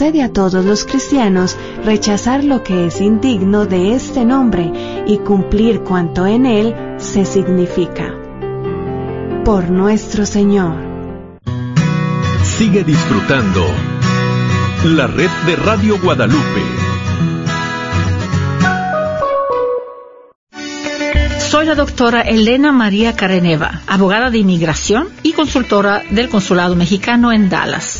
concede a todos los cristianos rechazar lo que es indigno de este nombre y cumplir cuanto en él se significa. Por nuestro Señor. Sigue disfrutando la red de Radio Guadalupe. Soy la doctora Elena María Careneva, abogada de inmigración y consultora del Consulado Mexicano en Dallas.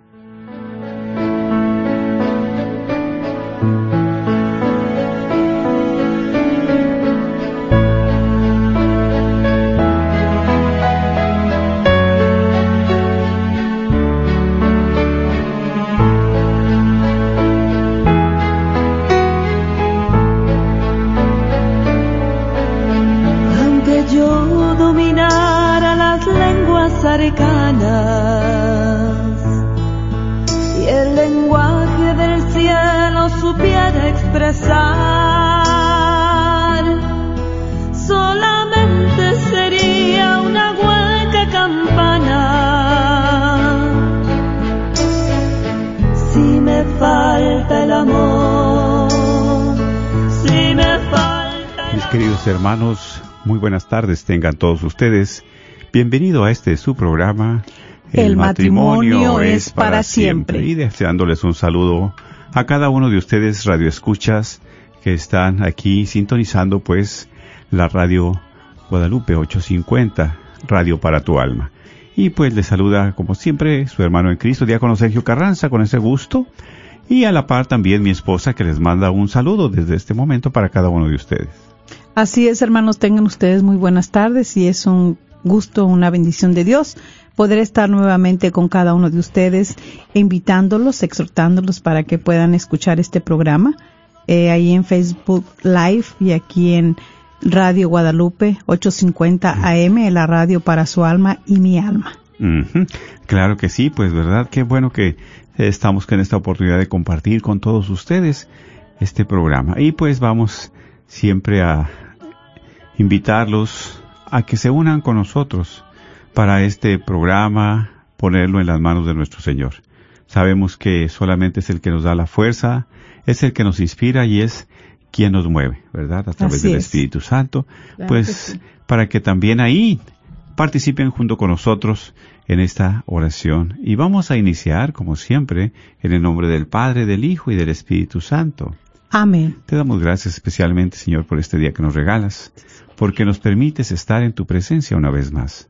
Hermanos, muy buenas tardes tengan todos ustedes. Bienvenido a este su programa. El, matrimonio, es para siempre. Y deseándoles un saludo a cada uno de ustedes radioescuchas que están aquí sintonizando pues la radio Guadalupe 850, Radio para tu alma. Y pues les saluda como siempre su hermano en Cristo, diácono Sergio Carranza, con ese gusto. Y a la par también mi esposa que les manda un saludo desde este momento para cada uno de ustedes. Así es, hermanos, tengan ustedes muy buenas tardes y es un gusto, una bendición de Dios poder estar nuevamente con cada uno de ustedes, invitándolos, exhortándolos para que puedan escuchar este programa eh, ahí en Facebook Live y aquí en Radio Guadalupe 850 AM, la radio para su alma y mi alma. Claro que sí, pues verdad, qué bueno que estamos con esta oportunidad de compartir con todos ustedes este programa. Y pues vamos siempre a invitarlos a que se unan con nosotros para este programa, ponerlo en las manos de nuestro Señor. Sabemos que solamente es el que nos da la fuerza, es el que nos inspira y es quien nos mueve, ¿verdad? A través del Espíritu Santo. pues para que también ahí participen junto con nosotros en esta oración. Y vamos a iniciar, como siempre, en el nombre del Padre, del Hijo y del Espíritu Santo. Amén. Te damos gracias especialmente, Señor, por este día que nos regalas, porque nos permites estar en tu presencia una vez más.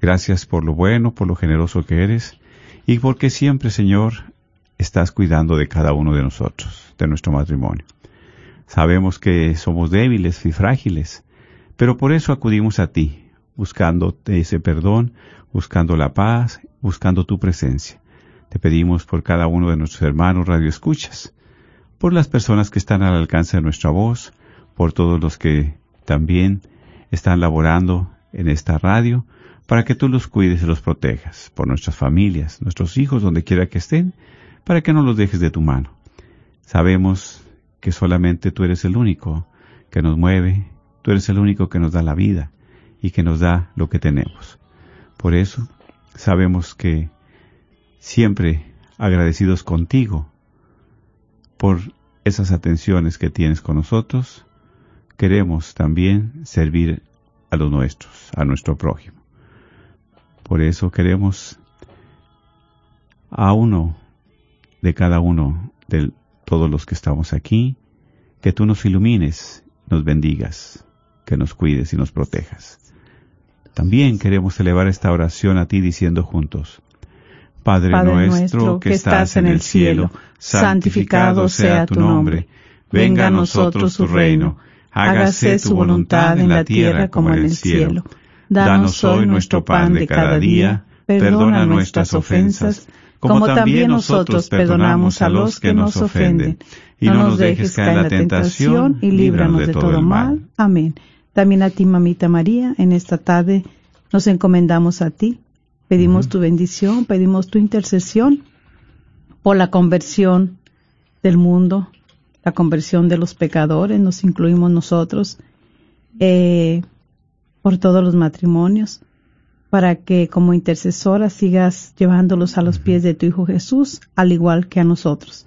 Gracias por lo bueno, por lo generoso que eres, y porque siempre, Señor, estás cuidando de cada uno de nosotros, de nuestro matrimonio. Sabemos que somos débiles y frágiles, pero por eso acudimos a ti, buscando ese perdón, buscando la paz, buscando tu presencia. Te pedimos por cada uno de nuestros hermanos radioescuchas, por las personas que están al alcance de nuestra voz, por todos los que también están laborando en esta radio, para que tú los cuides y los protejas, por nuestras familias, nuestros hijos, donde quiera que estén, para que no los dejes de tu mano. Sabemos que solamente tú eres el único que nos mueve, tú eres el único que nos da la vida y que nos da lo que tenemos. Por eso sabemos que siempre agradecidos contigo por esas atenciones que tienes con nosotros, queremos también servir a los nuestros, a nuestro prójimo. Por eso queremos a uno de cada uno de todos los que estamos aquí, que tú nos ilumines, nos bendigas, que nos cuides y nos protejas. También queremos elevar esta oración a ti diciendo juntos, Padre, nuestro que estás en el cielo, santificado sea tu nombre. Venga a nosotros tu reino. hágase tu voluntad en la tierra como en el cielo. Danos hoy nuestro pan de cada día, perdona nuestras ofensas, como también nosotros perdonamos a los que nos ofenden. Y no nos dejes caer en la tentación y líbranos de todo mal. Amén. También a ti, mamita María, en esta tarde nos encomendamos a ti. Pedimos tu bendición, pedimos tu intercesión por la conversión del mundo, la conversión de los pecadores, nos incluimos nosotros, eh, por todos los matrimonios, para que como intercesora sigas llevándolos a los pies de tu Hijo Jesús, al igual que a nosotros.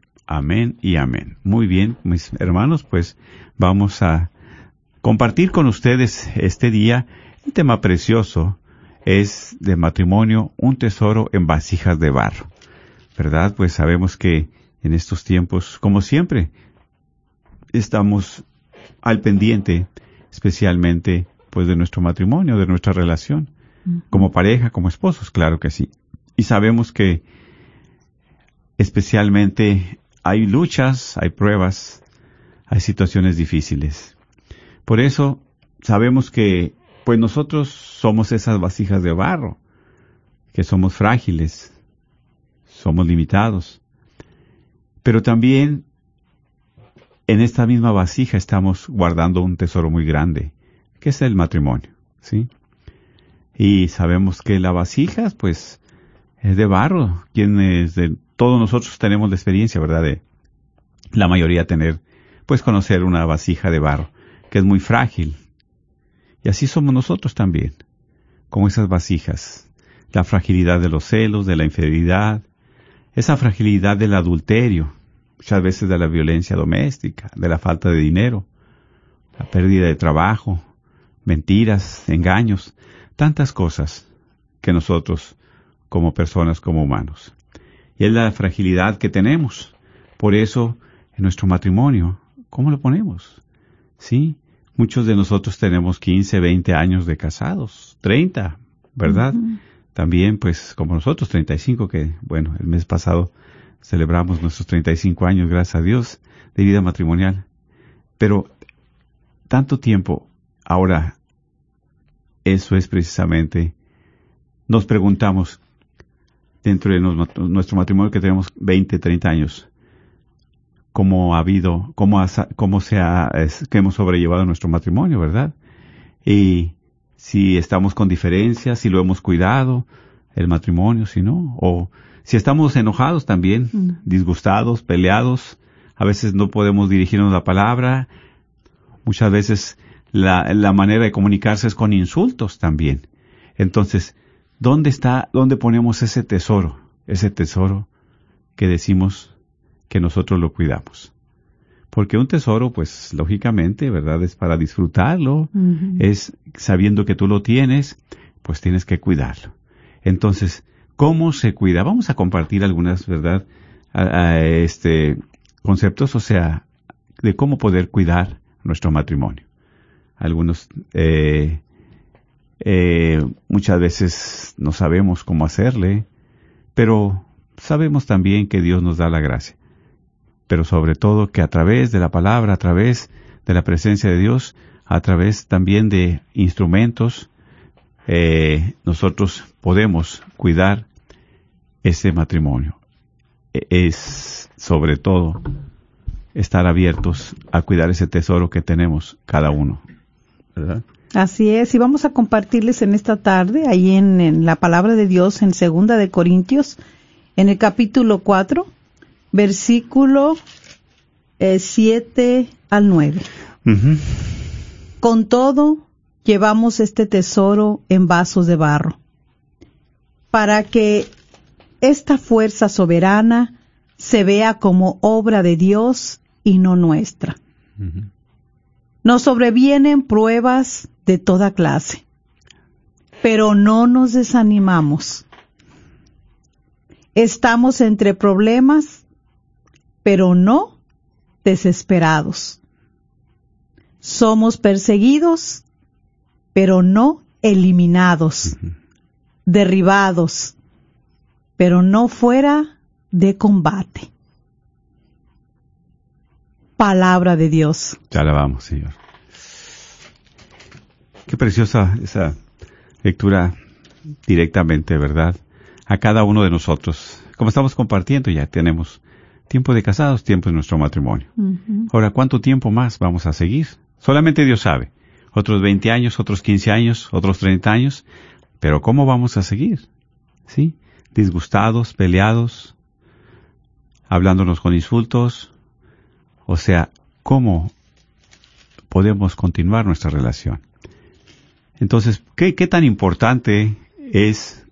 Amén y amén. Muy bien, mis hermanos, pues vamos a compartir con ustedes este día un tema precioso. Es de matrimonio, un tesoro en vasijas de barro. ¿Verdad? Pues sabemos que en estos tiempos, como siempre, estamos al pendiente, especialmente pues de nuestro matrimonio, de nuestra relación, como pareja, como esposos, claro que sí. Y sabemos que especialmente hay luchas, hay pruebas, hay situaciones difíciles. Por eso sabemos que pues nosotros somos esas vasijas de barro, que somos frágiles, somos limitados. Pero también en esta misma vasija estamos guardando un tesoro muy grande, que es el matrimonio, ¿sí? Y sabemos que la vasija, pues, es de barro. Quienes de todos nosotros tenemos la experiencia, ¿verdad? De la mayoría tener, pues, conocer una vasija de barro, que es muy frágil. Y así somos nosotros también, como esas vasijas. La fragilidad de los celos, de la infidelidad, esa fragilidad del adulterio, muchas veces de la violencia doméstica, de la falta de dinero, la pérdida de trabajo, mentiras, engaños, tantas cosas que nosotros como personas, como humanos. Y es la fragilidad que tenemos. Por eso, en nuestro matrimonio, ¿cómo lo ponemos? Sí, muchos de nosotros tenemos 15, 20 años de casados, 30, ¿verdad? También, pues, como nosotros, 35, que, bueno, el mes pasado celebramos nuestros 35 años, gracias a Dios, de vida matrimonial. Pero tanto tiempo, ahora, eso es precisamente, nos preguntamos, dentro de nuestro matrimonio que tenemos 20, 30 años, cómo ha habido, cómo, ha, cómo se ha, que hemos sobrellevado nuestro matrimonio, ¿verdad? Y si estamos con diferencias, si lo hemos cuidado, el matrimonio, si no, o si estamos enojados también, mm. disgustados, peleados, a veces no podemos dirigirnos la palabra, muchas veces la, la manera de comunicarse es con insultos también. Entonces, ¿dónde está, dónde ponemos ese tesoro? Ese tesoro que decimos que nosotros lo cuidamos. Porque un tesoro, pues lógicamente, ¿verdad? Es para disfrutarlo, es sabiendo que tú lo tienes, pues tienes que cuidarlo. Entonces, ¿Cómo se cuida? Vamos a compartir algunas, ¿verdad? este conceptos, o sea, de cómo poder cuidar nuestro matrimonio. Algunos eh, eh, muchas veces no sabemos cómo hacerle, pero sabemos también que Dios nos da la gracia. Pero sobre todo que a través de la palabra, a través de la presencia de Dios, a través también de instrumentos, eh, nosotros podemos cuidar ese matrimonio. Es sobre todo estar abiertos a cuidar ese tesoro que tenemos cada uno. ¿verdad? Así es, y vamos a compartirles en esta tarde, ahí en, la palabra de Dios en Segunda de Corintios, en el capítulo 4, versículo 7 eh, al 9. Con todo, llevamos este tesoro en vasos de barro, para que esta fuerza soberana se vea como obra de Dios y no nuestra. Nos sobrevienen pruebas de toda clase, pero no nos desanimamos. Estamos entre problemas, pero no desesperados. Somos perseguidos, pero no eliminados, derribados, pero no fuera de combate. Palabra de Dios. Te alabamos, Señor. Qué preciosa esa lectura directamente, ¿verdad? A cada uno de nosotros. Como estamos compartiendo, ya tenemos tiempo de casados, tiempo de nuestro matrimonio. Ahora, ¿cuánto tiempo más vamos a seguir? Solamente Dios sabe. Otros 20 años, otros 15 años, otros 30 años. Pero ¿cómo vamos a seguir? ¿Sí? Disgustados, peleados, hablándonos con insultos. O sea, ¿cómo podemos continuar nuestra relación? Entonces, ¿qué, qué tan importante es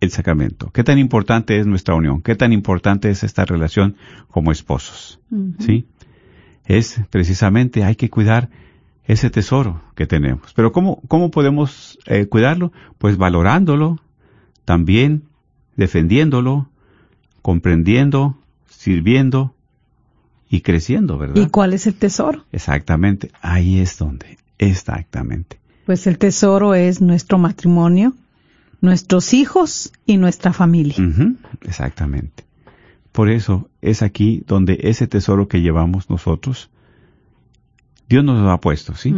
el sacramento? ¿Qué tan importante es nuestra unión? ¿Qué tan importante es esta relación como esposos? ¿Sí? Es precisamente, hay que cuidar ese tesoro que tenemos. Pero ¿cómo, cómo podemos eh, cuidarlo? Pues valorándolo, también defendiéndolo, comprendiendo, sirviendo y creciendo, ¿verdad? ¿Y cuál es el tesoro? Exactamente, ahí es donde, exactamente. Pues el tesoro es nuestro matrimonio, nuestros hijos y nuestra familia. Exactamente. Por eso es aquí donde ese tesoro que llevamos nosotros, Dios nos lo ha puesto, ¿sí?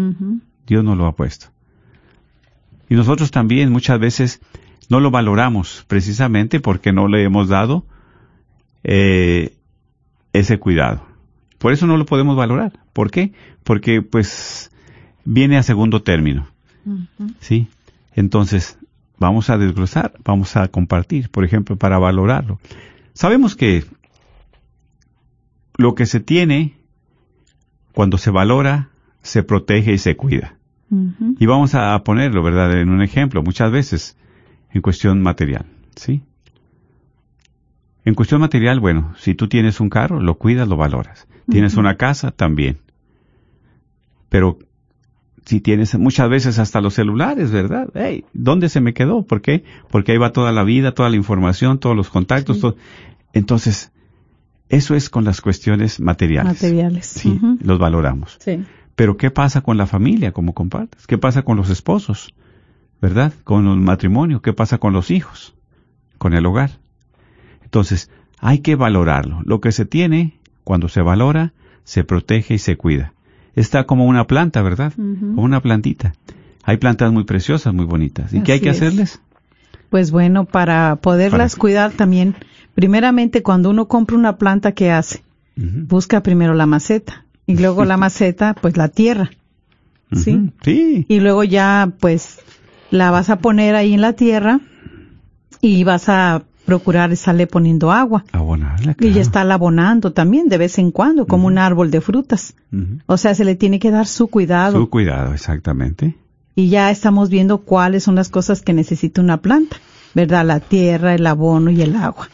Dios nos lo ha puesto. Y nosotros también muchas veces no lo valoramos precisamente porque no le hemos dado eh, ese cuidado. Por eso no lo podemos valorar. ¿Por qué? Porque pues viene a segundo término. ¿Sí? Entonces, vamos a desglosar, vamos a compartir, por ejemplo, para valorarlo. Sabemos que lo que se tiene, cuando se valora, se protege y se cuida. Y vamos a ponerlo, ¿verdad?, en un ejemplo, muchas veces, en cuestión material, ¿sí? En cuestión material, bueno, si tú tienes un carro, lo cuidas, lo valoras. Tienes una casa, también. Pero si tienes muchas veces hasta los celulares, ¿verdad? Hey, ¿dónde se me quedó? ¿Por qué? Porque ahí va toda la vida, toda la información, todos los contactos. todo. Entonces, eso es con las cuestiones materiales. Materiales. Sí, los valoramos. Sí. Pero ¿qué pasa con la familia, como compartes? ¿Qué pasa con los esposos? ¿Verdad? Con el matrimonio. ¿Qué pasa con los hijos? Con el hogar. Entonces, hay que valorarlo. Lo que se tiene, cuando se valora, se protege y se cuida. Está como una planta, ¿verdad? Como una plantita. Hay plantas muy preciosas, muy bonitas. ¿Y qué hay que es. hacerles? Pues bueno, para poderlas Para- cuidar también, primeramente cuando uno compra una planta, ¿qué hace? Busca primero la maceta y luego la maceta, pues la tierra. ¿Sí? Sí. Y luego ya, pues, la vas a poner ahí en la tierra y vas a procurar estarle poniendo agua. Abonarla, Y claro. ya está abonando también de vez en cuando, como un árbol de frutas. O sea, se le tiene que dar su cuidado. Su cuidado, exactamente. Y ya estamos viendo cuáles son las cosas que necesita una planta, ¿verdad? La tierra, el abono y el agua.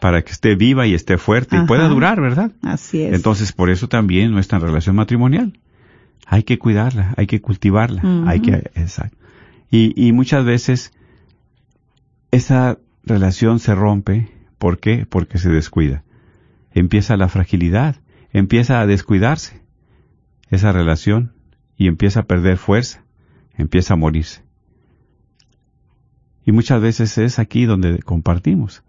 Para que esté viva y esté fuerte y pueda durar, ¿verdad? Así es. Entonces, por eso también nuestra relación matrimonial. Hay que cuidarla, hay que cultivarla, hay que, exacto. Y, y muchas veces esa relación se rompe, ¿por qué? Porque se descuida. Empieza la fragilidad, empieza a descuidarse esa relación y empieza a perder fuerza, empieza a morirse. Y muchas veces es aquí donde compartimos.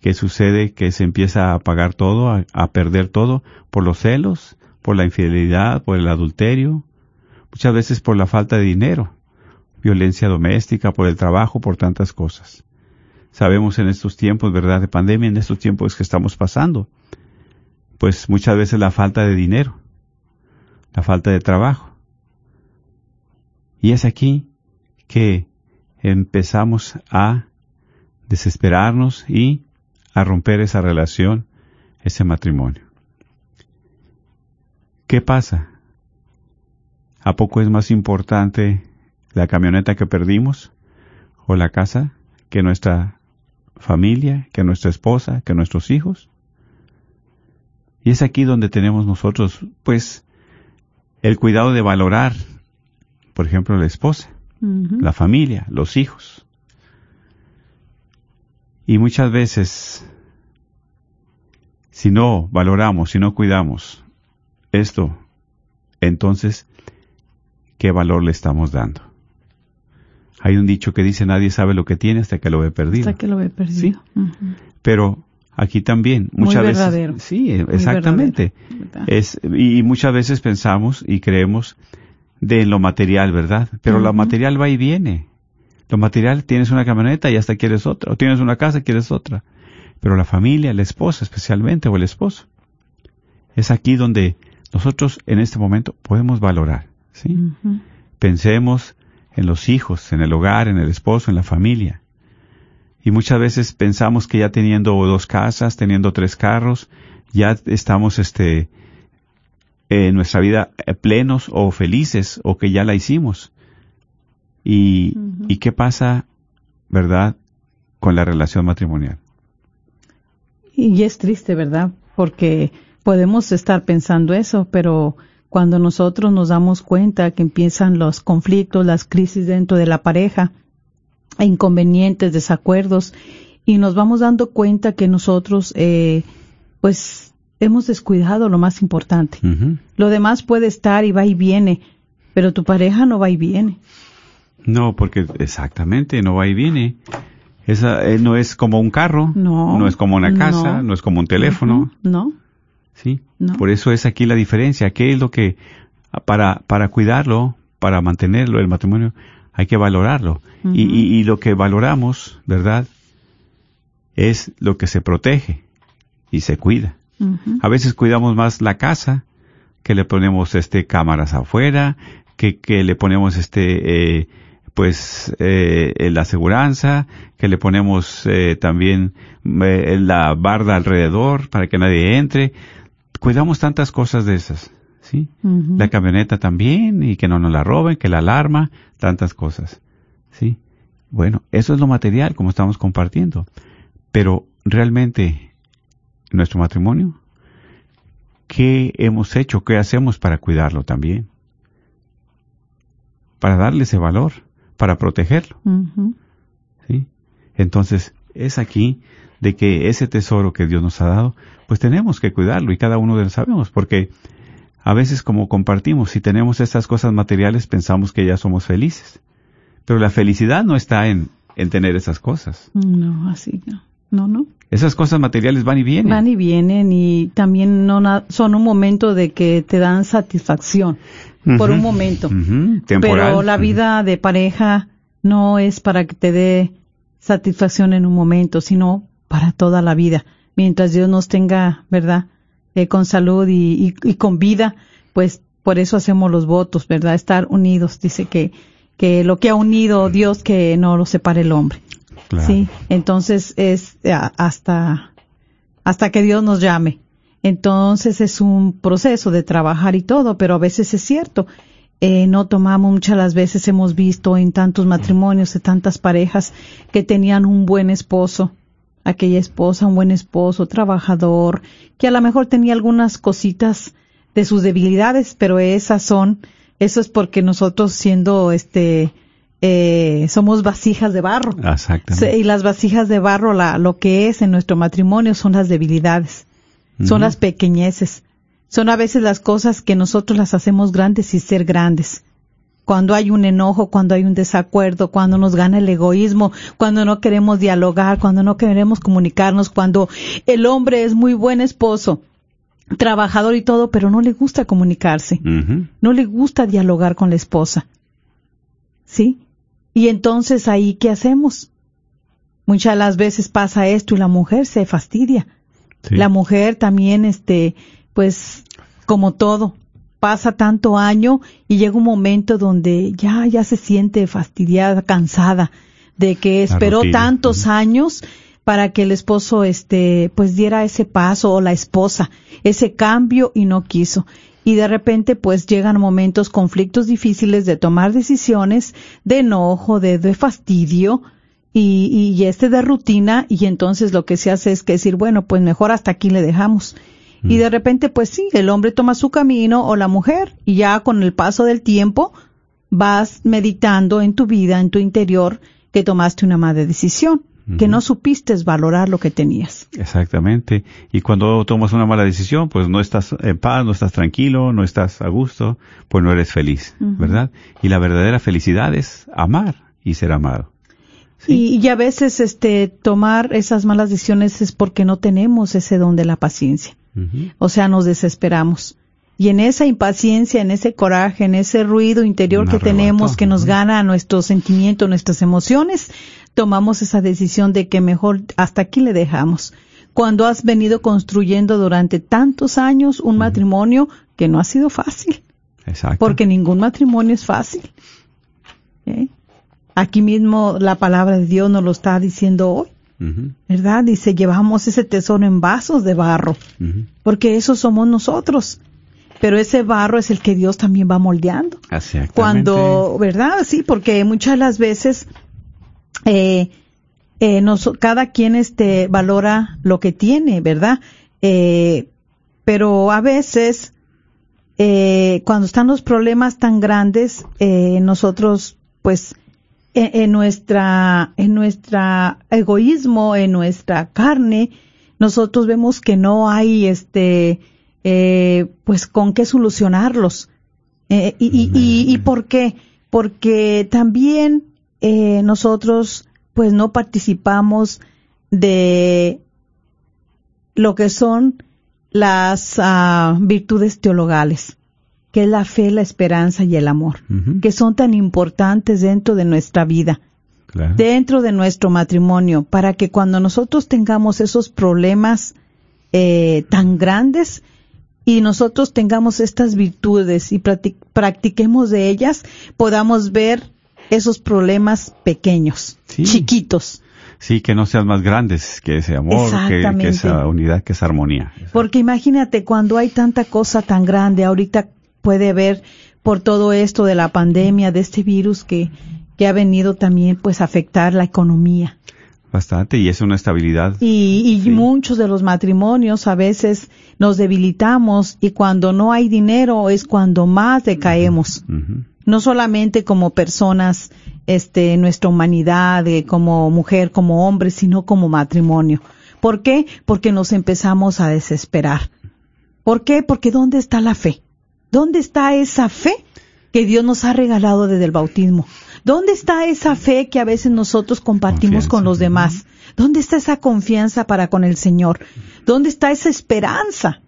que sucede? Que se empieza a apagar todo, a, a perder todo por los celos, por la infidelidad, por el adulterio, muchas veces por la falta de dinero, violencia doméstica, por el trabajo, por tantas cosas. Sabemos en estos tiempos, ¿verdad?, de pandemia, en estos tiempos que estamos pasando, pues muchas veces la falta de dinero, la falta de trabajo. Y es aquí que empezamos a desesperarnos y a romper esa relación, ese matrimonio. ¿Qué pasa? ¿A poco es más importante la camioneta que perdimos o la casa que nuestra familia, que nuestra esposa, que nuestros hijos? Y es aquí donde tenemos nosotros, pues, el cuidado de valorar, por ejemplo, la esposa. La familia, los hijos. Y muchas veces, si no valoramos, si no cuidamos esto, entonces, ¿qué valor le estamos dando? Hay un dicho que dice nadie sabe lo que tiene hasta que lo ve perdido. Hasta que lo ve perdido. Ujú. Pero aquí también, Muy muchas verdadero. veces. Sí, Muy exactamente. Es, y muchas veces pensamos y creemos de lo material, ¿verdad? Pero lo material va y viene. Lo material, tienes una camioneta y hasta quieres otra. O tienes una casa y quieres otra. Pero la familia, la esposa especialmente, o el esposo. Es aquí donde nosotros en este momento podemos valorar. ¿sí? Pensemos en los hijos, en el hogar, en el esposo, en la familia. Y muchas veces pensamos que ya teniendo dos casas, teniendo tres carros, ya estamos este en nuestra vida eh, plenos o felices o que ya la hicimos. Y. ¿y qué pasa, verdad, con la relación matrimonial? Y es triste, ¿verdad? Porque podemos estar pensando eso, pero cuando nosotros nos damos cuenta que empiezan los conflictos, las crisis dentro de la pareja, inconvenientes, desacuerdos, y nos vamos dando cuenta que nosotros, eh, pues, hemos descuidado lo más importante. Lo demás puede estar y va y viene, pero tu pareja no va y viene. No, porque exactamente, no va y viene. Esa eh, no es como un carro, No, es como una casa, no. no, es como un teléfono, No, ¿sí? No. Por eso es aquí la diferencia. ¿Qué es lo que para para cuidarlo, para mantenerlo el matrimonio, hay que valorarlo y, y, y lo que valoramos, verdad, es lo que se protege y se cuida. A veces cuidamos más la casa, que le ponemos este cámaras afuera, que, que le ponemos este eh, pues eh, la aseguranza, que le ponemos eh, también eh, la barda alrededor para que nadie entre. Cuidamos tantas cosas de esas, ¿sí? La camioneta también y que no nos la roben, que la alarma, tantas cosas, ¿sí? Bueno, eso es lo material como estamos compartiendo. Pero realmente nuestro matrimonio, ¿qué hemos hecho? ¿Qué hacemos para cuidarlo también? Para darle ese valor, para protegerlo. ¿sí? Entonces, es aquí de que ese tesoro que Dios nos ha dado, pues tenemos que cuidarlo y cada uno de los sabemos, porque a veces como compartimos, si tenemos estas cosas materiales, pensamos que ya somos felices. Pero la felicidad no está en, en tener esas cosas. No, así no. No, no. Esas cosas materiales van y vienen. Van y vienen y también no son un momento de que te dan satisfacción por un momento. Temporal. Pero la vida de pareja no es para que te dé satisfacción en un momento, sino para toda la vida. Mientras Dios nos tenga, ¿verdad? Eh, con salud y, y- y con vida, pues por eso hacemos los votos, ¿verdad? Estar unidos. Dice que, que lo que ha unido Dios, que no lo separe el hombre. Claro. Sí, entonces es eh, hasta, hasta que Dios nos llame. Entonces es un proceso de trabajar y todo, pero a veces es cierto. Eh, no tomamos muchas las veces hemos visto en tantos matrimonios de tantas parejas que tenían un buen esposo, aquella esposa, un buen esposo, trabajador, que a lo mejor tenía algunas cositas de sus debilidades, pero esas son, eso es porque nosotros siendo este, eh, somos vasijas de barro. Exactamente. Y las vasijas de barro, la, lo que es en nuestro matrimonio son las debilidades, son las pequeñeces, son a veces las cosas que nosotros las hacemos grandes y ser grandes. Cuando hay un enojo, cuando hay un desacuerdo, cuando nos gana el egoísmo, cuando no queremos dialogar, cuando no queremos comunicarnos, cuando el hombre es muy buen esposo, trabajador y todo, pero no le gusta comunicarse no le gusta dialogar con la esposa. ¿Sí? Y entonces ahí, ¿qué hacemos? Muchas de las veces pasa esto y la mujer se fastidia. Sí. La mujer también, este, pues, como todo, pasa tanto año y llega un momento donde ya, ya se siente fastidiada, cansada de que esperó tantos años para que el esposo, este, pues diera ese paso o la esposa, ese cambio y no quiso. Y de repente, pues llegan momentos, conflictos difíciles de tomar decisiones, de enojo, de, de fastidio, y, y este de rutina y entonces lo que se hace es que decir, bueno, pues mejor hasta aquí le dejamos. Y de repente, pues sí, el hombre toma su camino o la mujer y ya con el paso del tiempo, vas meditando en tu vida, en tu interior, que tomaste una mala decisión, que no supiste valorar lo que tenías. Exactamente. Y cuando tomas una mala decisión, pues no estás en paz, no estás tranquilo, no estás a gusto, pues no eres feliz. ¿verdad? Y la verdadera felicidad es amar y ser amado. Sí. Y, y a veces este tomar esas malas decisiones es porque no tenemos ese don de la paciencia. O sea, nos desesperamos. Y en esa impaciencia, en ese coraje, en ese ruido interior que tenemos que nos gana nuestros sentimientos, nuestras emociones, tomamos esa decisión de que mejor hasta aquí le dejamos. Cuando has venido construyendo durante tantos años un matrimonio que no ha sido fácil, Exacto. porque ningún matrimonio es fácil. ¿Eh? Aquí mismo la palabra de Dios nos lo está diciendo hoy, Ujú, ¿verdad? Dice, llevamos ese tesoro en vasos de barro porque eso somos nosotros. Pero ese barro es el que Dios también va moldeando. Cuando, ¿verdad? Sí, porque muchas de las veces eh, eh, nos- cada quien este valora lo que tiene, ¿verdad? Eh, pero a veces cuando están los problemas tan grandes, nosotros, pues, en, en nuestra, en nuestra egoísmo, en nuestra carne, nosotros vemos que no hay, este, eh, pues, con qué solucionarlos. Eh, y, y, y, ¿y por qué? Porque también eh, nosotros, pues, no participamos de lo que son las ah, virtudes teologales, que es la fe, la esperanza y el amor, que son tan importantes dentro de nuestra vida, claro. dentro de nuestro matrimonio, para que cuando nosotros tengamos esos problemas eh, tan grandes y nosotros tengamos estas virtudes y practi- practiquemos de ellas, podamos ver esos problemas pequeños, Sí. chiquitos. Sí, que no sean más grandes que ese amor, que, esa unidad, que esa armonía. Porque imagínate cuando hay tanta cosa tan grande, ahorita puede haber por todo esto de la pandemia, de este virus que, que ha venido también pues a afectar la economía. Bastante, y es una estabilidad. Y, y Sí. muchos de los matrimonios a veces nos debilitamos y cuando no hay dinero es cuando más decaemos. No solamente como personas, este, en nuestra humanidad, eh, como mujer, como hombre, sino como matrimonio. ¿Por qué? Porque nos empezamos a desesperar. ¿Por qué? Porque ¿dónde está la fe? ¿Dónde está esa fe que Dios nos ha regalado desde el bautismo? ¿Dónde está esa fe que a veces nosotros compartimos Confianza, con los demás? ¿Dónde está esa confianza para con el Señor? ¿Dónde está esa esperanza?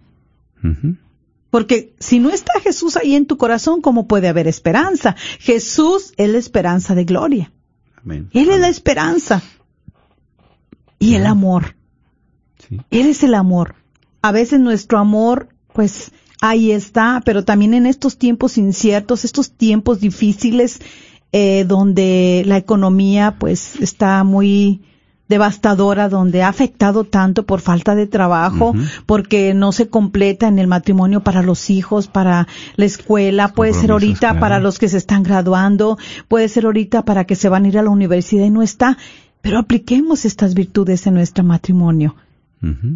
Porque si no está Jesús ahí en tu corazón, ¿cómo puede haber esperanza? Jesús es la esperanza de gloria. Amén. Él es la esperanza. Y el amor. Sí. Él es el amor. A veces nuestro amor, pues ahí está, pero también en estos tiempos inciertos, estos tiempos difíciles, eh, donde la economía, pues, está muy devastadora, donde ha afectado tanto por falta de trabajo, porque no se completa en el matrimonio para los hijos, para la escuela, puede ser ahorita claro. para los que se están graduando, puede ser ahorita para que se van a ir a la universidad y no está. Pero apliquemos estas virtudes en nuestro matrimonio.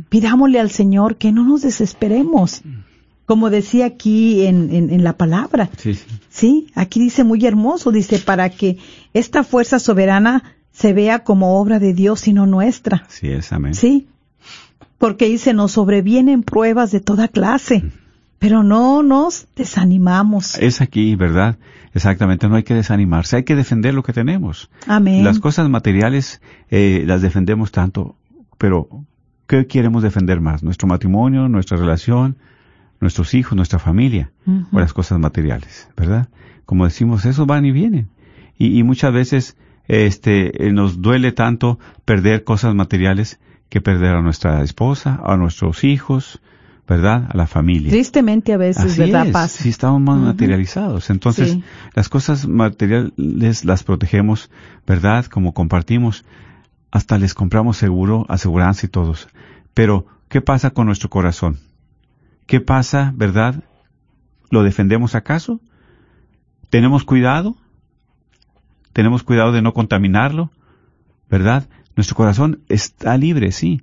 Pidámosle al Señor que no nos desesperemos. Como decía aquí en, en, en la palabra. Sí, sí. Sí, aquí dice muy hermoso, dice, para que esta fuerza soberana se vea como obra de Dios y no nuestra. Así es, amén. Sí, porque dice, nos sobrevienen pruebas de toda clase, pero no nos desanimamos. Es aquí, ¿verdad? Exactamente, no hay que desanimarse, hay que defender lo que tenemos. Amén. Las cosas materiales eh, las defendemos tanto, pero ¿qué queremos defender más? ¿Nuestro matrimonio, nuestra relación, nuestros hijos, nuestra familia? O las cosas materiales, ¿verdad? Como decimos, eso van y vienen. Y, y muchas veces este, eh, nos duele tanto perder cosas materiales que perder a nuestra esposa, a nuestros hijos, ¿verdad? A la familia. Tristemente a veces, Así ¿verdad? es, Pasa. si estamos más materializados. Entonces, Sí. las cosas materiales las protegemos, ¿verdad? Como compartimos, hasta les compramos seguro, aseguranza y todos. Pero, ¿qué pasa con nuestro corazón? ¿Qué pasa, verdad? ¿Lo defendemos acaso? ¿Tenemos cuidado? ¿Tenemos cuidado de no contaminarlo? ¿Verdad? Nuestro corazón está libre, sí,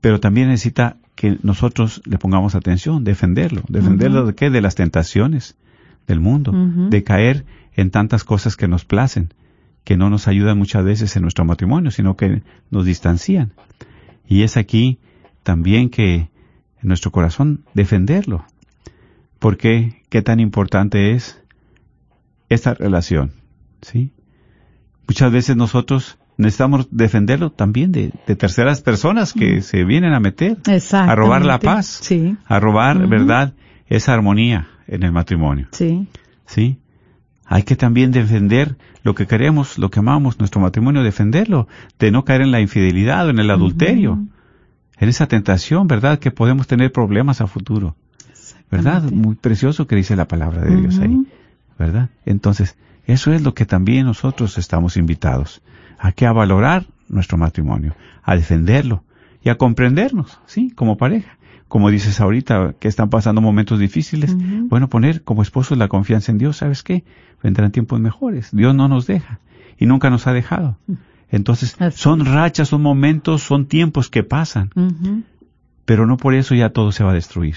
pero también necesita que nosotros le pongamos atención, defenderlo. ¿Defenderlo de qué? De las tentaciones del mundo, de caer en tantas cosas que nos placen, que no nos ayudan muchas veces en nuestro matrimonio, sino que nos distancian. Y es aquí también que en nuestro corazón defenderlo. Porque qué tan importante es esta relación, ¿sí? Muchas veces nosotros necesitamos defenderlo también de, terceras personas que se vienen a meter, a robar la paz, a robar, ¿verdad? Esa armonía en el matrimonio. Sí. Sí. Hay que también defender lo que queremos, lo que amamos, nuestro matrimonio, defenderlo, de no caer en la infidelidad o en el adulterio, en esa tentación, ¿verdad? Que podemos tener problemas a futuro. ¿Verdad? Muy precioso que dice la palabra de Dios ahí. ¿Verdad? Entonces, eso es lo que también nosotros estamos invitados. A que a valorar nuestro matrimonio, a defenderlo y a comprendernos, ¿sí? Como pareja como dices ahorita, que están pasando momentos difíciles, bueno, poner como esposos la confianza en Dios, ¿sabes qué? Vendrán tiempos mejores. Dios no nos deja y nunca nos ha dejado. Entonces, son rachas, son momentos, son tiempos que pasan, pero no por eso ya todo se va a destruir.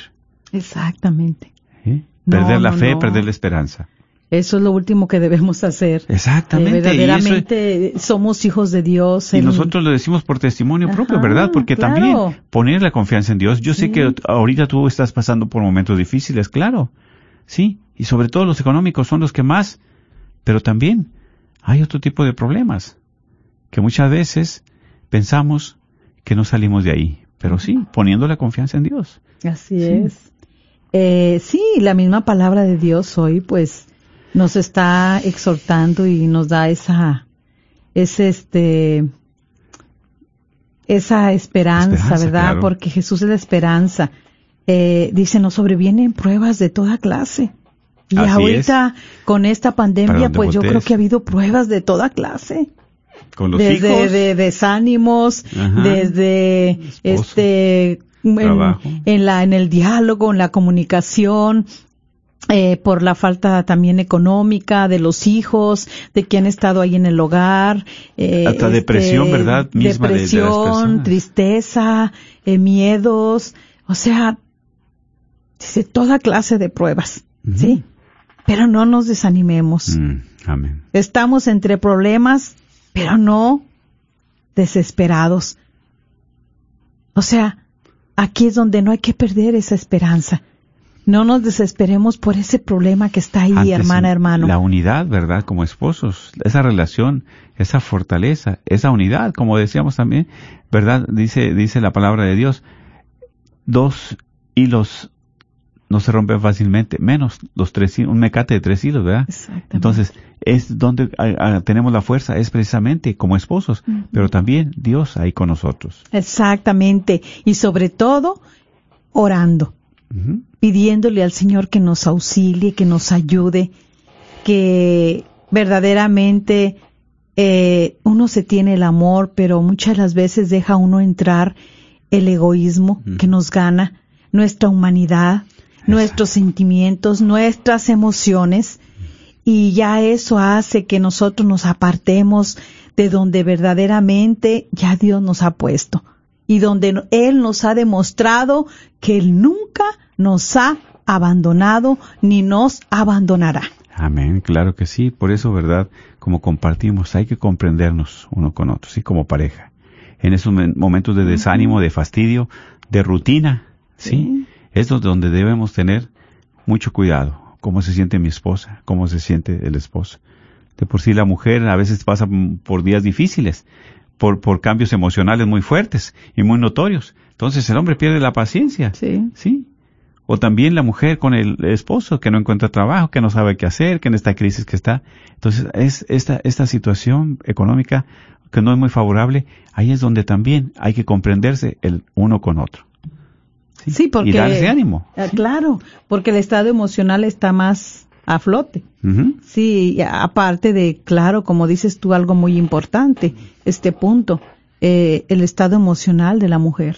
Exactamente. ¿Eh? Perder la fe, perder la esperanza. Eso es lo último que debemos hacer. Exactamente. Eh, verdaderamente somos hijos de Dios. Y nosotros lo decimos por testimonio propio, ¿verdad? Porque también poner la confianza en Dios. Yo sé que ahorita tú estás pasando por momentos difíciles, claro. Sí. Y sobre todo los económicos son los que más. Pero también hay otro tipo de problemas. Que muchas veces pensamos que no salimos de ahí. Pero sí, poniendo la confianza en Dios. Así es. Eh, sí, la misma palabra de Dios hoy, pues, nos está exhortando y nos da esa, ese este, esa esperanza, ¿verdad? Porque Jesús es la esperanza. Eh, dice, nos sobrevienen pruebas de toda clase. Y ahorita, con esta pandemia, pues yo creo que ha habido pruebas de toda clase. Con los desde De desánimos, desde este en, la en el diálogo, en la comunicación, eh, por la falta también económica de los hijos, de que han estado ahí en el hogar. Eh, Hasta depresión, este, ¿verdad? depresión, tristeza, eh, miedos, o sea, dice toda clase de pruebas, ¿sí? Pero no nos desanimemos. Mm, amén. Estamos entre problemas, pero no desesperados. O sea, aquí es donde no hay que perder esa esperanza. No nos desesperemos por ese problema que está ahí, hermana, hermano. La unidad, ¿verdad? Como esposos, esa relación, esa fortaleza, esa unidad, como decíamos también, ¿verdad? Dice, dice la palabra de Dios, dos hilos no se rompen fácilmente, menos los tres un mecate de tres hilos, ¿verdad? Entonces, es donde tenemos la fuerza, es precisamente como esposos, pero también Dios ahí con nosotros. Exactamente, y sobre todo, orando. Pidiéndole al Señor que nos auxilie, que nos ayude, que verdaderamente eh, uno se tiene el amor, pero muchas las veces deja uno entrar el egoísmo que nos gana, nuestra humanidad, nuestros sentimientos, nuestras emociones, y ya eso hace que nosotros nos apartemos de donde verdaderamente ya Dios nos ha puesto y donde Él nos ha demostrado que Él nunca nos ha abandonado ni nos abandonará. Amén, claro que sí. Por eso, ¿verdad? Como compartimos, hay que comprendernos uno con otro, sí, como pareja. En esos momentos de desánimo, de fastidio, de rutina, ¿sí? Es donde debemos tener mucho cuidado. Cómo se siente mi esposa, cómo se siente el esposo. De por sí la mujer a veces pasa por días difíciles, por, por cambios emocionales muy fuertes y muy notorios. Entonces el hombre pierde la paciencia. Sí. Sí. O también la mujer con el esposo que no encuentra trabajo, que no sabe qué hacer, que en esta crisis que está. Entonces, es esta, esta situación económica que no es muy favorable, ahí es donde también hay que comprenderse el uno con otro. Sí, porque... Y darse ánimo. Ah, claro, porque el estado emocional está más a flote. Sí, aparte de, claro, como dices tú, algo muy importante, este punto, eh, el estado emocional de la mujer.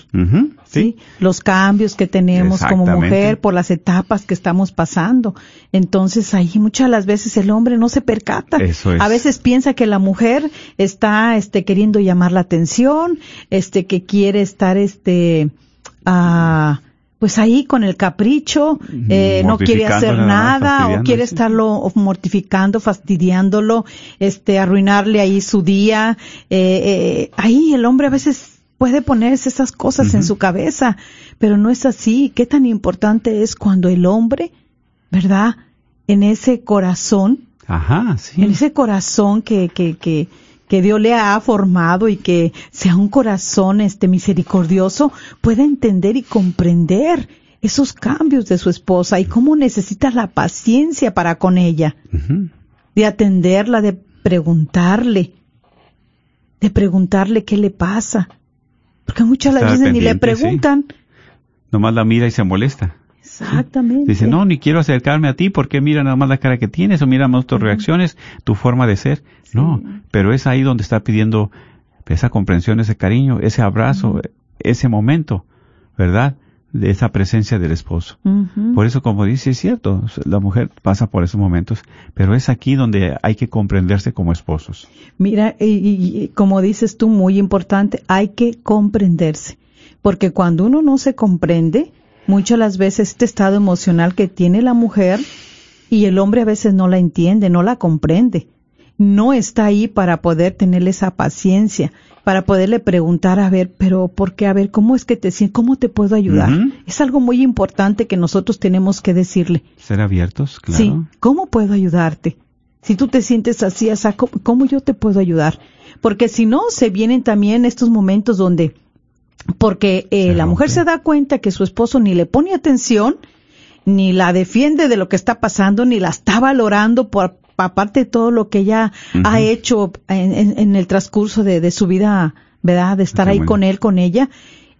¿sí? Los cambios que tenemos como mujer por las etapas que estamos pasando. Entonces ahí muchas las veces el hombre no se percata. A veces piensa que la mujer está este queriendo llamar la atención, este que quiere estar este ah, pues ahí con el capricho, eh, no quiere hacer nada o quiere estarlo mortificando, fastidiándolo, este, arruinarle ahí su día. Eh, eh, ahí el hombre a veces puede ponerse esas cosas en su cabeza, pero no es así. ¿Qué tan importante es cuando el hombre, verdad, en ese corazón, Ajá, sí. en ese corazón que, que, que, que Dios le ha formado y que sea un corazón este misericordioso, pueda entender y comprender esos cambios de su esposa y cómo necesita la paciencia para con ella, de atenderla, de preguntarle, de preguntarle qué le pasa. Porque muchas Estar veces ni le pendiente, sí. preguntan. Nomás la mira y se molesta. Exactamente. Dice, no, ni quiero acercarme a ti porque mira nada más la cara que tienes o mira más tus reacciones, tu forma de ser. No, pero es ahí donde está pidiendo esa comprensión, ese cariño, ese abrazo, ese momento, ¿verdad? De esa presencia del esposo. Por eso, como dice, es cierto, la mujer pasa por esos momentos, pero es aquí donde hay que comprenderse como esposos. Mira, y- y como dices tú, muy importante, hay que comprenderse. Porque cuando uno no se comprende, muchas las veces este estado emocional que tiene la mujer y el hombre a veces no la entiende, no la comprende. No está ahí para poder tenerle esa paciencia, para poderle preguntar, a ver, pero ¿por qué? A ver, ¿cómo es que te sientes? ¿Cómo te puedo ayudar? Es algo muy importante que nosotros tenemos que decirle. Ser abiertos, claro. Sí, ¿cómo puedo ayudarte? Si tú te sientes así, así, ¿cómo, cómo yo te puedo ayudar? Porque si no, se vienen también estos momentos donde, porque eh, la mujer se da cuenta que su esposo ni le pone atención, ni la defiende de lo que está pasando, ni la está valorando por aparte de todo lo que ella ha hecho en, en- en el transcurso de, de su vida, ¿verdad? De estar ahí con él, con ella.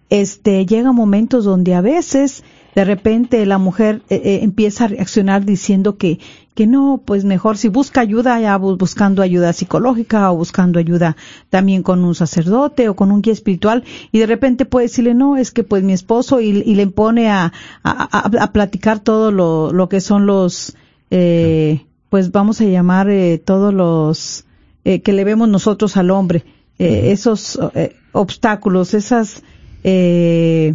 Este, llega momentos donde a veces, de repente, la mujer eh, eh, empieza a reaccionar diciendo que, que no, pues mejor si busca ayuda, ya bu- buscando ayuda psicológica o buscando ayuda también con un sacerdote o con un guía espiritual y de repente puede decirle, no, es que pues mi esposo y, y le pone a, a, a- a platicar todo lo, lo que son los, eh, pues vamos a llamar eh, todos los eh, que le vemos nosotros al hombre, eh, esos eh, obstáculos, esas, eh,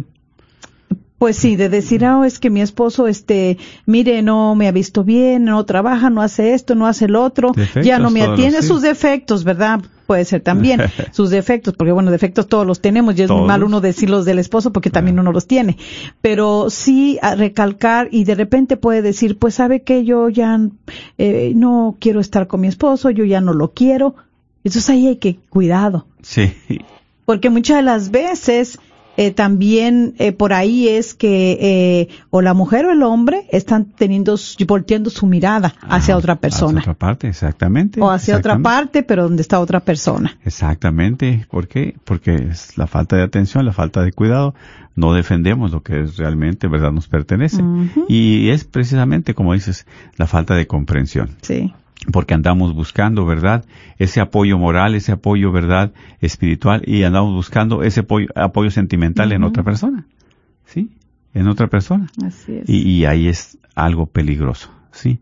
pues sí, de decir, ah, es que mi esposo, este, mire, no me ha visto bien, no trabaja, no hace esto, no hace el otro, Defectos ya no me atiende sí. sus defectos, ¿verdad? Puede ser también sus defectos, porque bueno, defectos todos los tenemos y es muy mal uno decirlos del esposo porque también uno los tiene. Pero sí a recalcar y de repente puede decir, pues sabe que yo ya eh, no quiero estar con mi esposo, yo ya no lo quiero. Entonces ahí hay que cuidado Sí, porque muchas de las veces eh, también eh, por ahí es que eh, o la mujer o el hombre están teniendo volteando su mirada hacia Ajá, otra persona Hacia otra parte, exactamente. o hacia otra exactamente. parte pero donde está otra persona Exactamente. ¿Por qué? Porque es la falta de atención, la falta de cuidado. No defendemos lo que es realmente, verdad, nos pertenece. Y es precisamente, como dices, la falta de comprensión. sí Porque andamos buscando, ¿verdad? Ese apoyo moral, ese apoyo, ¿verdad? Espiritual y andamos buscando ese apoyo, apoyo sentimental en otra persona. ¿Sí? En otra persona. así es Y, y ahí es algo peligroso, ¿sí?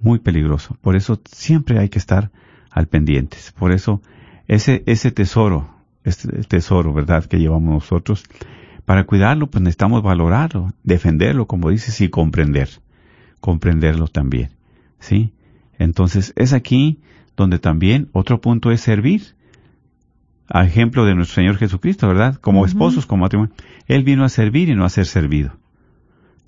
Muy peligroso. Por eso siempre hay que estar al pendientes. Por eso ese, ese tesoro, este tesoro, ¿verdad? Que llevamos nosotros, para cuidarlo, pues necesitamos valorarlo, defenderlo, como dices, y comprender. Comprenderlo también, ¿sí? Entonces es aquí donde también otro punto es servir. A ejemplo de nuestro Señor Jesucristo, ¿verdad? Como esposos, como matrimonio. Él vino a servir y no a ser servido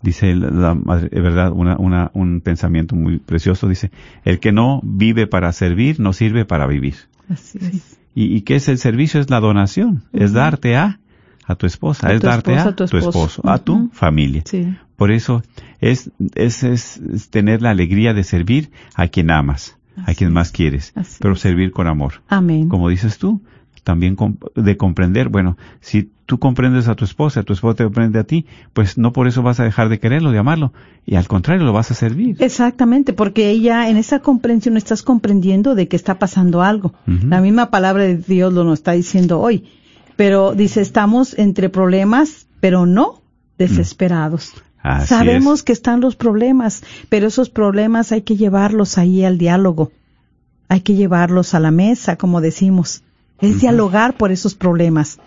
dice la, madre, verdad, una, una, un pensamiento muy precioso, dice, el que no vive para servir, no sirve para vivir. así es ¿Y, y qué es el servicio? Es la donación, es darte a, a tu esposa, A es tu darte esposa, a tu esposo. a tu familia. sí Por eso es, es, es, es tener la alegría de servir a quien amas, a quien más quieres, Así pero servir con amor amén como dices tú, también de comprender, bueno, si tú comprendes a tu esposa, tu esposa te comprende a ti, pues no por eso vas a dejar de quererlo, de amarlo, y al contrario, lo vas a servir. Exactamente, porque ella en esa comprensión estás comprendiendo de que está pasando algo. La misma palabra de Dios lo nos está diciendo hoy. Pero dice, estamos entre problemas, pero no desesperados. Así Sabemos es. que están los problemas, pero esos problemas hay que llevarlos ahí al diálogo. Hay que llevarlos a la mesa, como decimos. Es dialogar por esos problemas.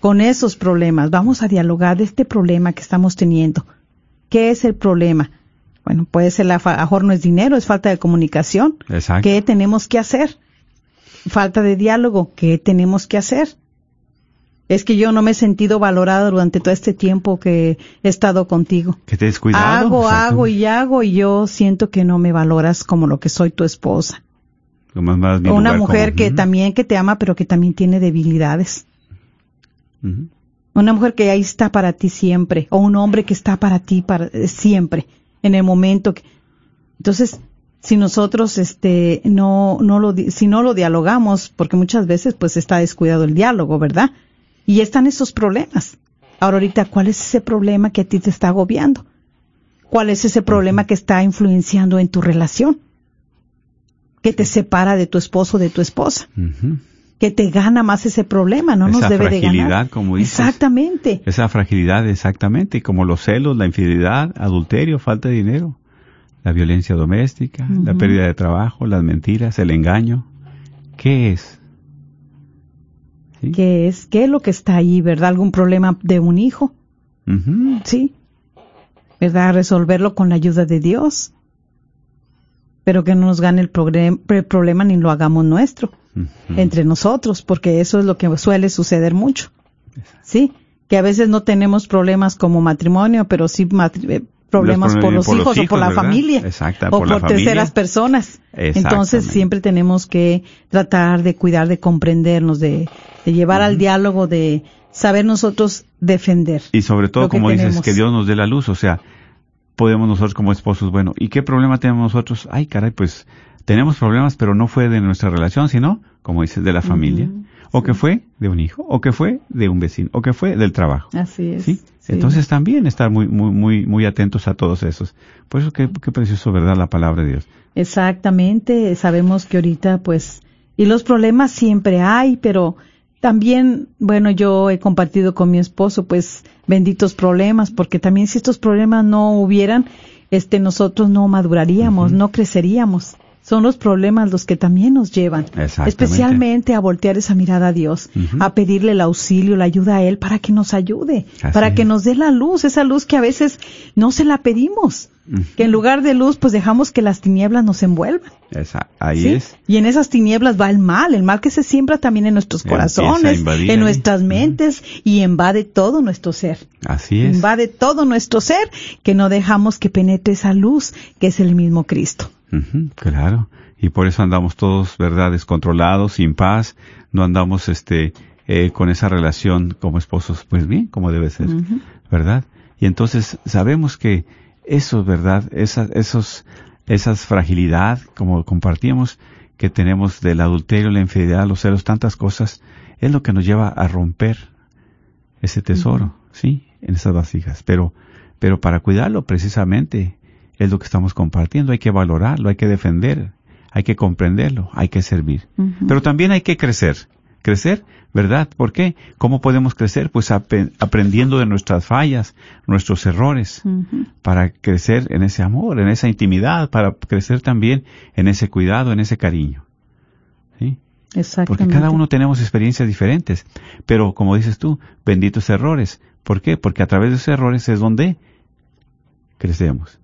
con esos problemas. Vamos a dialogar de este problema que estamos teniendo. ¿Qué es el problema? Bueno, puede ser, la, mejor no es dinero, es falta de comunicación. Exacto. ¿Qué tenemos que hacer? Falta de diálogo. ¿Qué tenemos que hacer? Es que yo no me he sentido valorada durante todo este tiempo que he estado contigo. Que te descuidado. Hago, hago y hago y yo siento que no me valoras como lo que soy tu esposa. Más mi O una mujer como- que también que te ama pero que también tiene debilidades. Una mujer que ahí está para ti siempre, o un hombre que está para ti para eh, siempre, en el momento que. Entonces, si nosotros, este, no, no lo, si no lo dialogamos, porque muchas veces, pues, está descuidado el diálogo, ¿verdad? Y están esos problemas. Ahora, ahorita, ¿cuál es ese problema que a ti te está agobiando? ¿Cuál es ese problema que está influenciando en tu relación? Que te separa de tu esposo o de tu esposa. Que te gana más ese problema, no nos debe de ganar. fragilidad, como dices. Exactamente. Esa fragilidad, exactamente, como los celos, la infidelidad, adulterio, falta de dinero, la violencia doméstica, la pérdida de trabajo, las mentiras, el engaño. ¿Qué es? ¿Sí? ¿Qué es? ¿Qué es lo que está ahí, verdad? ¿Algún problema de un hijo? Sí. ¿Verdad? Resolverlo con la ayuda de Dios. Pero que no nos gane el, el problema ni lo hagamos nuestro, entre nosotros, porque eso es lo que suele suceder mucho. Sí. Que a veces no tenemos problemas como matrimonio, pero sí matri- eh, problemas Los por los hijos, o por la ¿verdad? familia. O por por, la familia. terceras personas. Entonces siempre tenemos que tratar de cuidar, de comprendernos, de, de llevar al diálogo, de saber nosotros defender. Y sobre todo, como dices, que Dios nos dé la luz, o sea, podemos nosotros como esposos, bueno, ¿y qué problema tenemos nosotros? Ay, caray, pues tenemos problemas, pero no fue de nuestra relación, sino, como dices, de la familia. O que fue de un hijo, o que fue de un vecino, o que fue del trabajo. Así es. ¿Sí? Sí. Entonces también estar muy, muy, muy, muy atentos a todos esos. Por eso qué, qué precioso, ¿verdad? La palabra de Dios. Exactamente, sabemos que ahorita pues, y los problemas siempre hay, pero también, bueno, yo he compartido con mi esposo pues benditos problemas, porque también si estos problemas no hubieran, este, nosotros no maduraríamos, no creceríamos. Son los problemas los que también nos llevan, especialmente a voltear esa mirada a Dios, a pedirle el auxilio, la ayuda a Él para que nos ayude, Así para que nos dé la luz, esa luz que a veces no se la pedimos, que en lugar de luz pues dejamos que las tinieblas nos envuelvan. Esa, ahí ¿sí? es. Y en esas tinieblas va el mal, el mal que se siembra también en nuestros corazones, invadir en ahí. nuestras mentes y invade todo nuestro ser. Así es. Invade todo nuestro ser que no dejamos que penetre esa luz que es el mismo Cristo. Ujú, claro. Y por eso andamos todos, ¿verdad? Descontrolados, sin paz. No andamos, este, eh, con esa relación como esposos, pues bien, como debe ser. ¿verdad? Y entonces sabemos que eso, ¿verdad? Esa, esos, esas fragilidad, como compartíamos, que tenemos del adulterio, la infidelidad, los celos, tantas cosas, es lo que nos lleva a romper ese tesoro, ¿sí? En esas vasijas. Pero, pero para cuidarlo precisamente es lo que estamos compartiendo. Hay que valorarlo, hay que defender, hay que comprenderlo, hay que servir. Pero también hay que crecer. Crecer, ¿verdad? ¿Por qué? ¿Cómo podemos crecer? Pues aprendiendo de nuestras fallas, nuestros errores, para crecer en ese amor, en esa intimidad, para crecer también en ese cuidado, en ese cariño. ¿Sí? Exactamente. Porque cada uno tenemos experiencias diferentes. Pero como dices tú, benditos errores. ¿Por qué? Porque a través de esos errores es donde crecemos.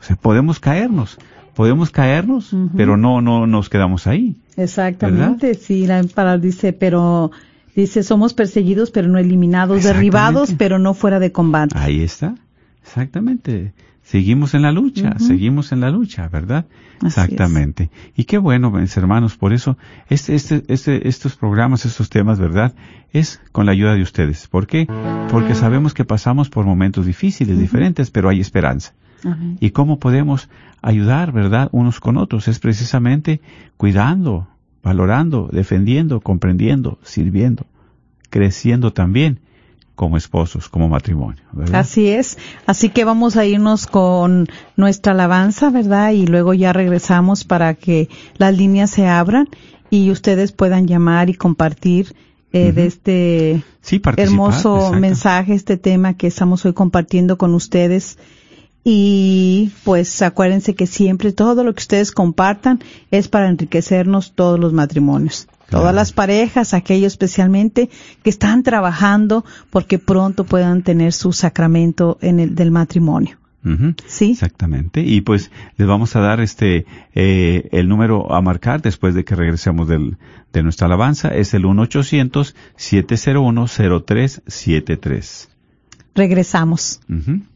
O sea, podemos caernos, podemos caernos, pero no, no nos quedamos ahí. Exactamente, sí, la palabra dice, pero dice, somos perseguidos pero no eliminados, derribados pero no fuera de combate. Ahí está. Exactamente. Seguimos en la lucha, seguimos en la lucha, ¿verdad? Así Exactamente. Y qué bueno, mis hermanos, por eso este, este, este, estos programas, estos temas, ¿verdad? Es con la ayuda de ustedes. ¿Por qué? Porque sabemos que pasamos por momentos difíciles, diferentes, pero hay esperanza. Amén. ¿Y cómo podemos ayudar, verdad, unos con otros? Es precisamente cuidando, valorando, defendiendo, comprendiendo, sirviendo, creciendo también como esposos, como matrimonio, ¿verdad? Así es. Así que vamos a irnos con nuestra alabanza, ¿verdad? Y luego ya regresamos para que las líneas se abran y ustedes puedan llamar y compartir eh, de este Sí, hermoso exacto. mensaje, este tema que estamos hoy compartiendo con ustedes. Y pues acuérdense que siempre todo lo que ustedes compartan es para enriquecernos todos los matrimonios. Todas las parejas, aquellos especialmente que están trabajando porque pronto puedan tener su sacramento en el del matrimonio. Sí. Exactamente. Y pues les vamos a dar este eh, el número a marcar después de que regresemos del, de nuestra alabanza. Es el 1-800-701-0373. Regresamos. Aunque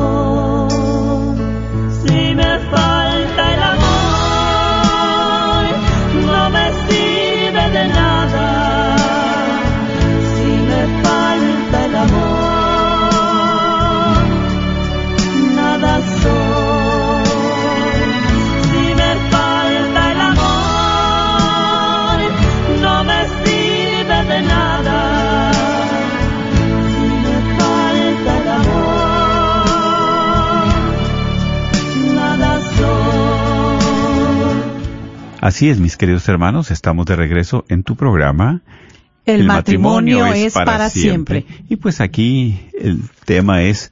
Así es, mis queridos hermanos, estamos de regreso en tu programa. El, matrimonio, es para, siempre. Y pues aquí el tema es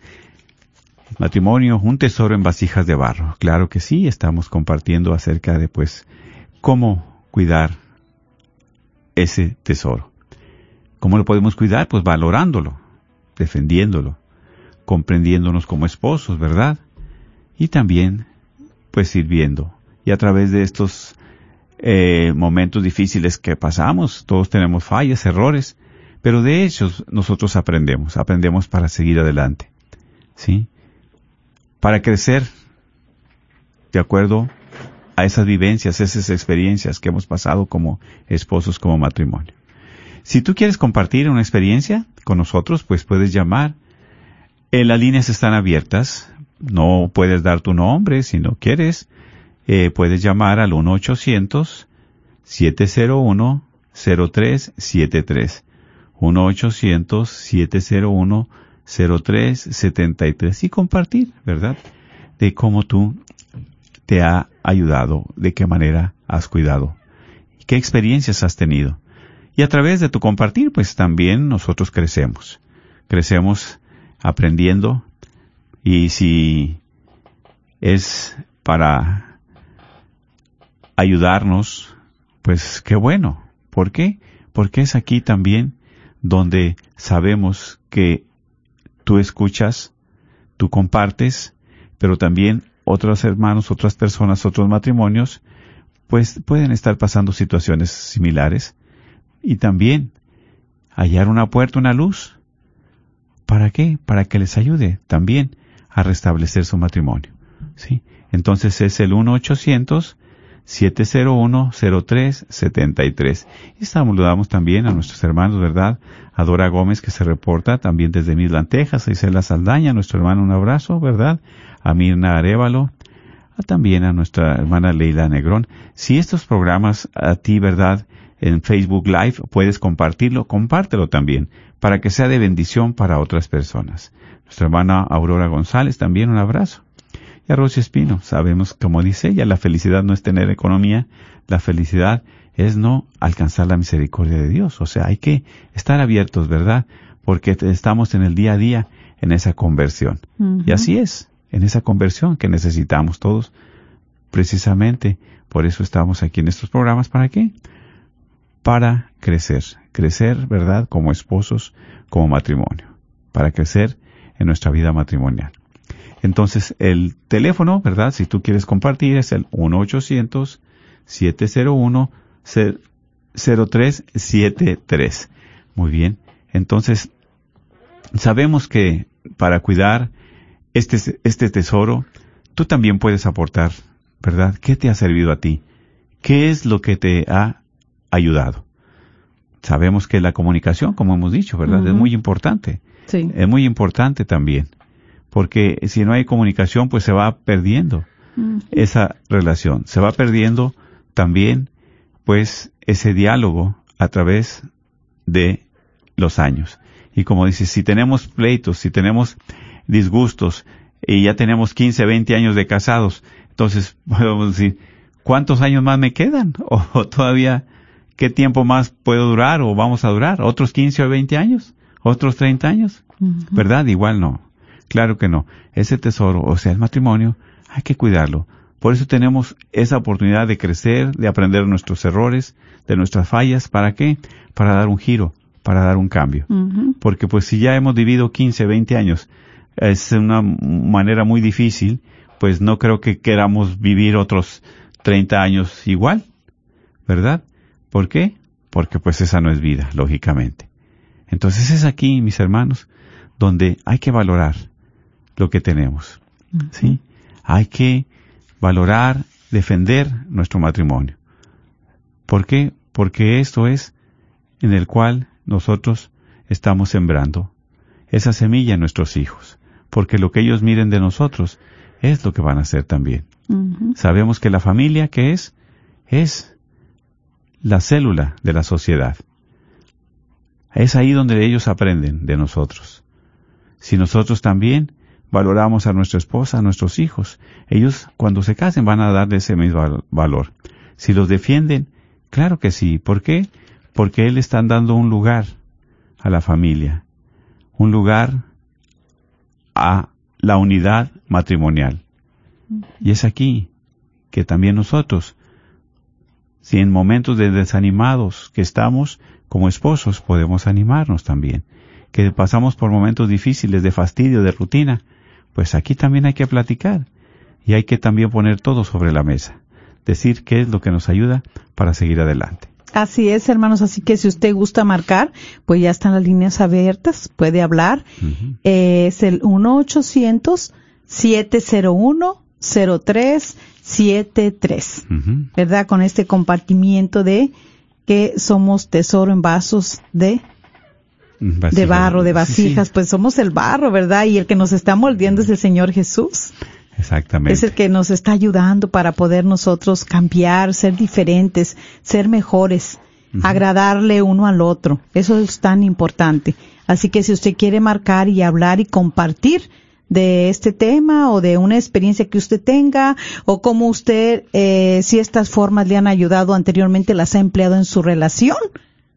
matrimonio, un tesoro en vasijas de barro. Claro que sí, estamos compartiendo acerca de pues cómo cuidar ese tesoro. ¿Cómo lo podemos cuidar? Pues valorándolo, defendiéndolo, comprendiéndonos como esposos, ¿verdad? Y también pues sirviendo. Y a través de estos eh, momentos difíciles que pasamos, todos tenemos fallas, errores, pero de ellos nosotros aprendemos, aprendemos para seguir adelante, ¿sí? Para crecer de acuerdo a esas vivencias, esas experiencias que hemos pasado como esposos, como matrimonio. Si tú quieres compartir una experiencia con nosotros, pues puedes llamar. Eh, las líneas están abiertas. No puedes dar tu nombre si no quieres. Eh, puedes llamar al 1-800-701-0373. 1-800-701-0373 y compartir, ¿verdad? De cómo tú te ha ayudado, de qué manera has cuidado, qué experiencias has tenido. Y a través de tu compartir, pues también nosotros crecemos. Crecemos aprendiendo y si es para ayudarnos, pues qué bueno. ¿Por qué? Porque es aquí también donde sabemos que tú escuchas, tú compartes, pero también otros hermanos, otras personas, otros matrimonios, pues pueden estar pasando situaciones similares y también hallar una puerta, una luz. ¿Para qué? Para que les ayude también a restablecer su matrimonio. ¿Sí? Entonces es el 1-800 701-0373. Y saludamos también a nuestros hermanos, ¿verdad? A Dora Gómez, que se reporta también desde Midland, Texas. A Isela Saldaña, nuestro hermano, un abrazo, ¿verdad? A Mirna Arevalo. A también a nuestra hermana Leila Negrón. Si estos programas a ti, ¿verdad? En Facebook Live puedes compartirlo, compártelo también, para que sea de bendición para otras personas. Nuestra hermana Aurora González, también un abrazo y a Rosy Espino. Sabemos, como dice ella, la felicidad no es tener economía, la felicidad es no alcanzar la misericordia de Dios. O sea, hay que estar abiertos, ¿verdad? Porque estamos en el día a día en esa conversión. Y así es, en esa conversión que necesitamos todos. Precisamente por eso estamos aquí en estos programas. ¿Para qué? Para crecer. Crecer, ¿verdad? Como esposos, como matrimonio. Para crecer en nuestra vida matrimonial. Entonces, el teléfono, ¿verdad? Si tú quieres compartir, es el 1-800-701-0373. Muy bien. Entonces, sabemos que para cuidar este, este tesoro, tú también puedes aportar, ¿verdad? ¿Qué te ha servido a ti? ¿Qué es lo que te ha ayudado? Sabemos que la comunicación, como hemos dicho, ¿verdad? Es muy importante. Sí. Es muy importante también porque si no hay comunicación, pues se va perdiendo esa relación. Se va perdiendo también pues ese diálogo a través de los años. Y como dices, si tenemos pleitos, si tenemos disgustos y ya tenemos 15, 20 años de casados, entonces podemos decir, ¿cuántos años más me quedan? O, todavía, ¿qué tiempo más puedo durar o vamos a durar? ¿Otros 15 o 20 años? ¿Otros 30 años? ¿Verdad? Igual no. Claro que no. Ese tesoro, o sea, el matrimonio, hay que cuidarlo. Por eso tenemos esa oportunidad de crecer, de aprender nuestros errores, de nuestras fallas. ¿Para qué? Para dar un giro, para dar un cambio. Porque pues si ya hemos vivido 15, 20 años, es una manera muy difícil, pues no creo que queramos vivir otros 30 años igual, ¿verdad? ¿Por qué? Porque pues esa no es vida, lógicamente. Entonces es aquí, mis hermanos, donde hay que valorar lo que tenemos, ¿sí? Hay que valorar, defender nuestro matrimonio. ¿Por qué? Porque esto es en el cual nosotros estamos sembrando esa semilla en nuestros hijos. Porque lo que ellos miren de nosotros es lo que van a hacer también. Sabemos que la familia, ¿qué es? Es la célula de la sociedad. Es ahí donde ellos aprenden de nosotros. Si nosotros también valoramos a nuestra esposa, a nuestros hijos. Ellos cuando se casen van a darle ese mismo valor. Si los defienden, claro que sí. ¿Por qué? Porque Él están dando un lugar a la familia, un lugar a la unidad matrimonial. Y es aquí que también nosotros, si en momentos de desanimados que estamos como esposos, podemos animarnos también. Que pasamos por momentos difíciles de fastidio, de rutina, pues aquí también hay que platicar y hay que también poner todo sobre la mesa, decir qué es lo que nos ayuda para seguir adelante. Así es, hermanos. Así que si usted gusta marcar, pues ya están las líneas abiertas. Puede hablar. Eh, es el 1-800-701-0373. ¿Verdad? Con este compartimiento de que somos tesoro en vasos de de barro, de vasijas, pues somos el barro, ¿verdad? Y el que nos está moldeando es el Señor Jesús. Exactamente. Es el que nos está ayudando para poder nosotros cambiar, ser diferentes, ser mejores, agradarle uno al otro. Eso es tan importante. Así que si usted quiere marcar y hablar y compartir de este tema o de una experiencia que usted tenga o cómo usted, eh, si estas formas le han ayudado anteriormente, las ha empleado en su relación,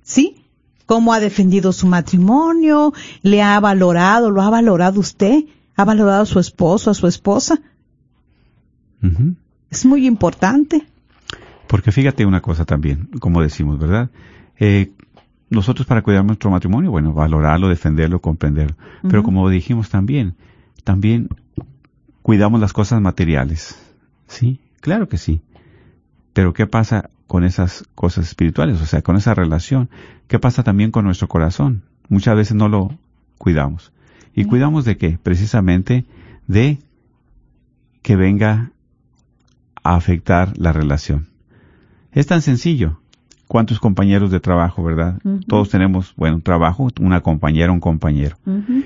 ¿sí? Cómo ha defendido su matrimonio, le ha valorado, lo ha valorado usted, ha valorado a su esposo, a su esposa. Es muy importante. Porque fíjate una cosa también, como decimos, ¿verdad? Eh, nosotros para cuidar nuestro matrimonio, bueno, valorarlo, defenderlo, comprenderlo. Pero como dijimos también, también cuidamos las cosas materiales. ¿Sí? Claro que sí. Pero ¿qué pasa con esas cosas espirituales? O sea, con esa relación. ¿Qué pasa también con nuestro corazón? Muchas veces no lo cuidamos. ¿Y cuidamos de qué? Precisamente de que venga a afectar la relación. Es tan sencillo. ¿Cuántos compañeros de trabajo, verdad? Todos tenemos, bueno, trabajo, una compañera, un compañero.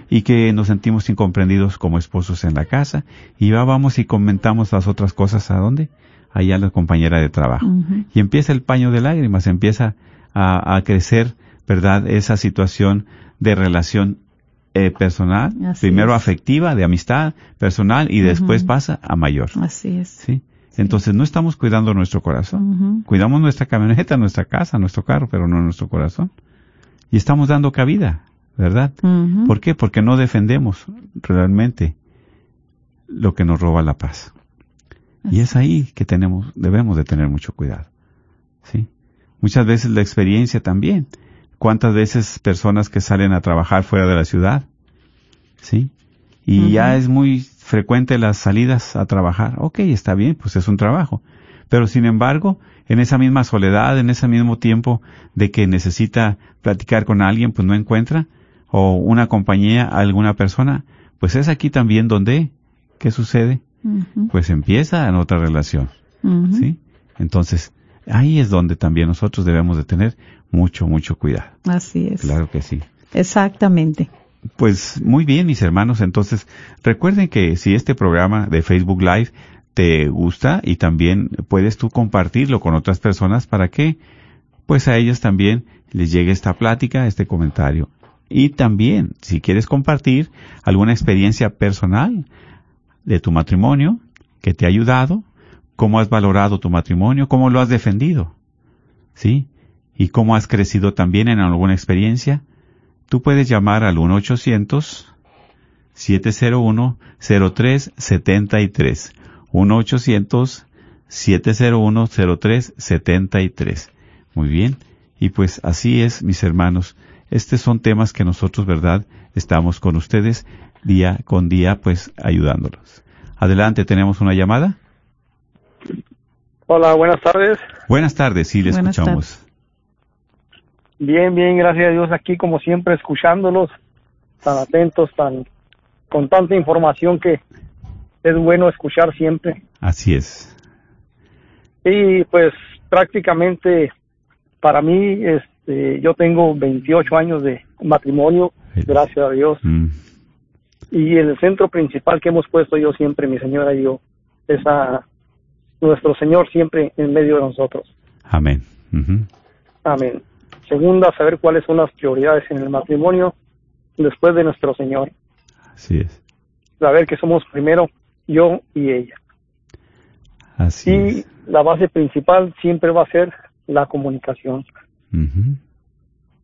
Y que nos sentimos incomprendidos como esposos en la casa. Y ya vamos y comentamos las otras cosas a dónde? Allá la compañera de trabajo. Y empieza el paño de lágrimas, empieza a, crecer, ¿verdad? Esa situación de relación eh, personal, primero afectiva, de amistad personal, y después pasa a mayor. Así es. ¿Sí? Entonces no estamos cuidando nuestro corazón. Cuidamos nuestra camioneta, nuestra casa, nuestro carro, pero no nuestro corazón. Y estamos dando cabida, ¿verdad? ¿Por qué? Porque no defendemos realmente lo que nos roba la paz. Y es ahí que tenemos, debemos de tener mucho cuidado. ¿sí? Muchas veces la experiencia también. ¿Cuántas veces personas que salen a trabajar fuera de la ciudad? ¿Sí? Y ya es muy frecuente las salidas a trabajar. Ok, está bien, pues es un trabajo. Pero sin embargo, en esa misma soledad, en ese mismo tiempo de que necesita platicar con alguien, pues no encuentra, o una compañía, alguna persona, pues es aquí también donde, ¿qué sucede? Pues empieza en otra relación. ¿Sí? Entonces, ahí es donde también nosotros debemos de tener mucho, mucho cuidado. Así es. Claro que sí. Exactamente. Pues muy bien, mis hermanos. Entonces, recuerden que si este programa de Facebook Live te gusta y también puedes tú compartirlo con otras personas para que pues a ellas también les llegue esta plática, este comentario. Y también, si quieres compartir alguna experiencia personal de tu matrimonio que te ha ayudado, cómo has valorado tu matrimonio, cómo lo has defendido, ¿sí? Y cómo has crecido también en alguna experiencia, tú puedes llamar al 1-800-701-0373. 1-800-701-0373. Muy bien. Y pues así es, mis hermanos. Estos son temas que nosotros, ¿verdad? Estamos con ustedes día con día, pues ayudándolos. Adelante, ¿tenemos una llamada? Hola, buenas tardes. Buenas tardes, sí, le Buenas escuchamos. Bien, bien, gracias a Dios aquí como siempre escuchándolos, tan atentos, tan con tanta información que es bueno escuchar siempre. Así es. Y pues prácticamente para mí, este, yo tengo 28 años de matrimonio, gracias a Dios. Mm, Y el centro principal que hemos puesto yo siempre, mi señora y yo, es a nuestro Señor siempre en medio de nosotros. amén. Amén. Segunda, saber cuáles son las prioridades en el matrimonio después de nuestro Señor. Así es. Saber que somos primero yo y ella. Así Y es. la base principal siempre va a ser la comunicación. Ujú.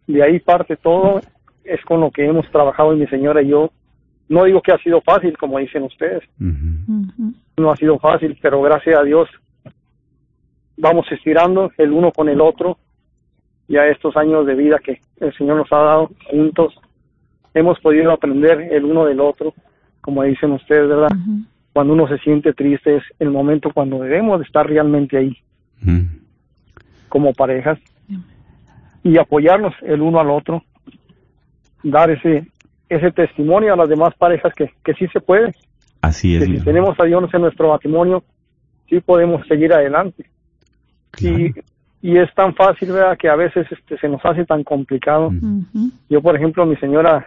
De ahí parte todo, es con lo que hemos trabajado mi señora y yo. No digo que ha sido fácil, como dicen ustedes, no ha sido fácil, pero gracias a Dios vamos estirando el uno con el otro. Ya estos años de vida que el Señor nos ha dado juntos, hemos podido aprender el uno del otro, como dicen ustedes, ¿verdad? Cuando uno se siente triste es el momento cuando debemos de estar realmente ahí como parejas y apoyarnos el uno al otro, dar ese ese testimonio a las demás parejas que, que sí se puede, Así es. que si hermano. tenemos a Dios en nuestro matrimonio, sí podemos seguir adelante. Claro. Y, y es tan fácil, ¿verdad? Que a veces este, se nos hace tan complicado. Yo, por ejemplo, mi señora,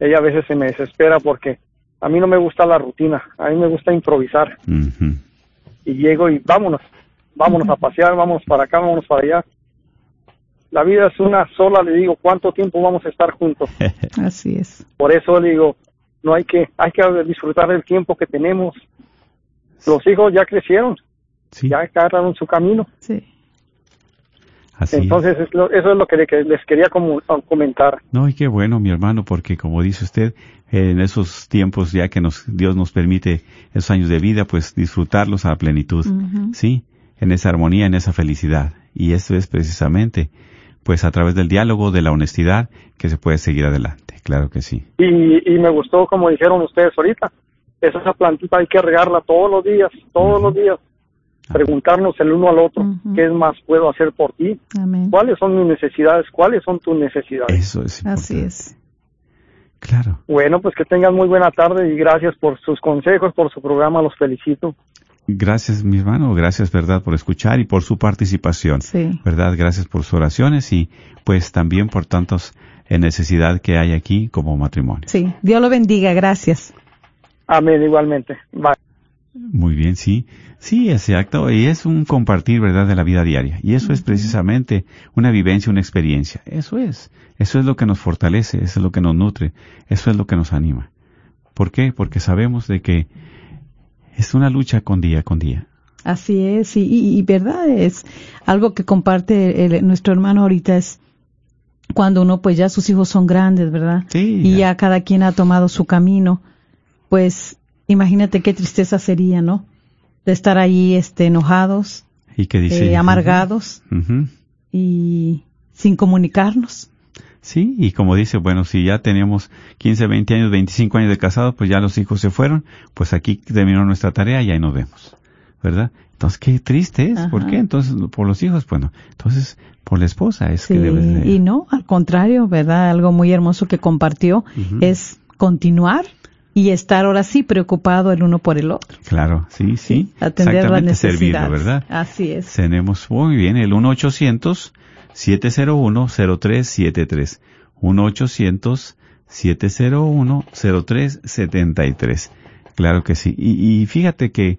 ella a veces se me desespera porque a mí no me gusta la rutina, a mí me gusta improvisar. Y llego y vámonos, vámonos a pasear, vámonos para acá, vámonos para allá. La vida es una sola, le digo, ¿cuánto tiempo vamos a estar juntos? Así es. Por eso le digo, no hay que, hay que disfrutar del tiempo que tenemos. Los hijos ya crecieron, Sí, ya agarraron su camino. Sí. así es. Entonces, es eso es lo que le- que les quería comentar. No, y qué bueno, mi hermano, porque como dice usted, en esos tiempos ya que nos, Dios nos permite esos años de vida, pues disfrutarlos a plenitud. ¿sí? En esa armonía, en esa felicidad. Y eso es precisamente, pues a través del diálogo, de la honestidad, que se puede seguir adelante. Claro que sí. Y, y me gustó, como dijeron ustedes ahorita, esa plantita hay que regarla todos los días, todos los días. Preguntarnos el uno al otro, Ujú. ¿qué más puedo hacer por ti? Amén. ¿Cuáles son mis necesidades? ¿Cuáles son tus necesidades? Eso es importante. Así es. Claro. Bueno, pues que tengan muy buena tarde y gracias por sus consejos, por su programa, los felicito. Gracias, mi hermano. Gracias, verdad, por escuchar y por su participación. Sí. ¿Verdad? Gracias por sus oraciones y pues también por tantas eh, necesidad que hay aquí como matrimonio. Sí. Dios lo bendiga. Gracias. Amén, igualmente. Bye. Muy bien, sí. Sí, exacto. Y es un compartir, ¿verdad?, de la vida diaria. Y eso es precisamente una vivencia, una experiencia. Eso es. Eso es lo que nos fortalece, eso es lo que nos nutre, eso es lo que nos anima. ¿Por qué? Porque sabemos de que es una lucha con día con día. Así es, y, y- y verdad es algo que comparte el- nuestro hermano ahorita es cuando uno pues ya sus hijos son grandes, ¿verdad? Sí, Y ya. ya cada quien ha tomado su camino, pues imagínate qué tristeza sería, ¿no? De estar ahí este enojados, Y que dice... eh, amargados y sin comunicarnos. Sí, y como dice, bueno, si ya tenemos 15, 20 años, 25 años de casados, pues ya los hijos se fueron, pues aquí terminó nuestra tarea y ahí nos vemos, ¿verdad? Entonces, qué triste es, ¿por qué? Entonces, por los hijos, bueno, entonces, por la esposa es Sí, que debe de... y no, al contrario, ¿verdad? Algo muy hermoso que compartió es continuar y estar ahora sí preocupado el uno por el otro. Claro, sí, sí, atender las exactamente, necesidades. servirlo, ¿verdad? Así es. Tenemos muy bien el 1-800-701-0373. 1-800-701-0373. Claro que sí. Y, y fíjate que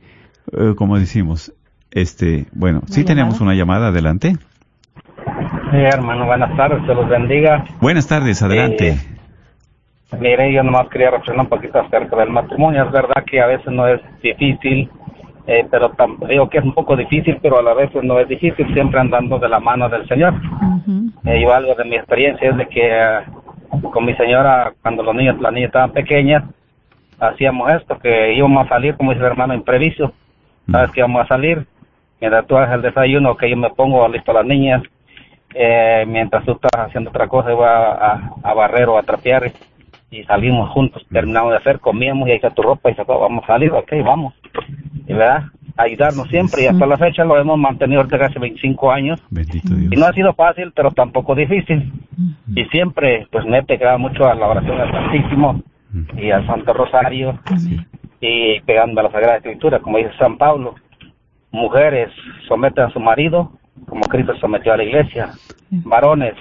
eh, como decimos, este, bueno, sí Una tenemos llamada. una llamada, adelante. Sí, hermano, buenas tardes, se los bendiga. Buenas tardes, adelante. Eh, Mire, yo nomás quería reflexionar un poquito acerca del matrimonio. Es verdad que a veces no es difícil, eh, pero tam- digo que es un poco difícil, pero a la vez no es difícil, siempre andando de la mano del Señor. Eh, yo algo de mi experiencia es de que eh, con mi señora, cuando los niños, las niñas estaban pequeñas, hacíamos esto, que íbamos a salir, como dice el hermano, imprevisto. Sabes que íbamos a salir, mientras tú haces el desayuno, que yo me pongo listo a las niñas, eh, mientras tú estás haciendo otra cosa, yo voy a, a- a barrer o a trapear y salimos juntos, terminamos de hacer, comíamos y ahí está tu ropa y se acabó, vamos a salir, ok, vamos. Y verdad, ayudarnos siempre y hasta la fecha lo hemos mantenido ahorita casi 25 años Bendito Dios. y no ha sido fácil, pero tampoco difícil. Y siempre, pues me he pegado mucho a la oración al Santísimo y al Santo Rosario y pegando a la Sagrada Escritura, como dice San Pablo. Mujeres, someten a su marido como Cristo sometió a la iglesia. Varones,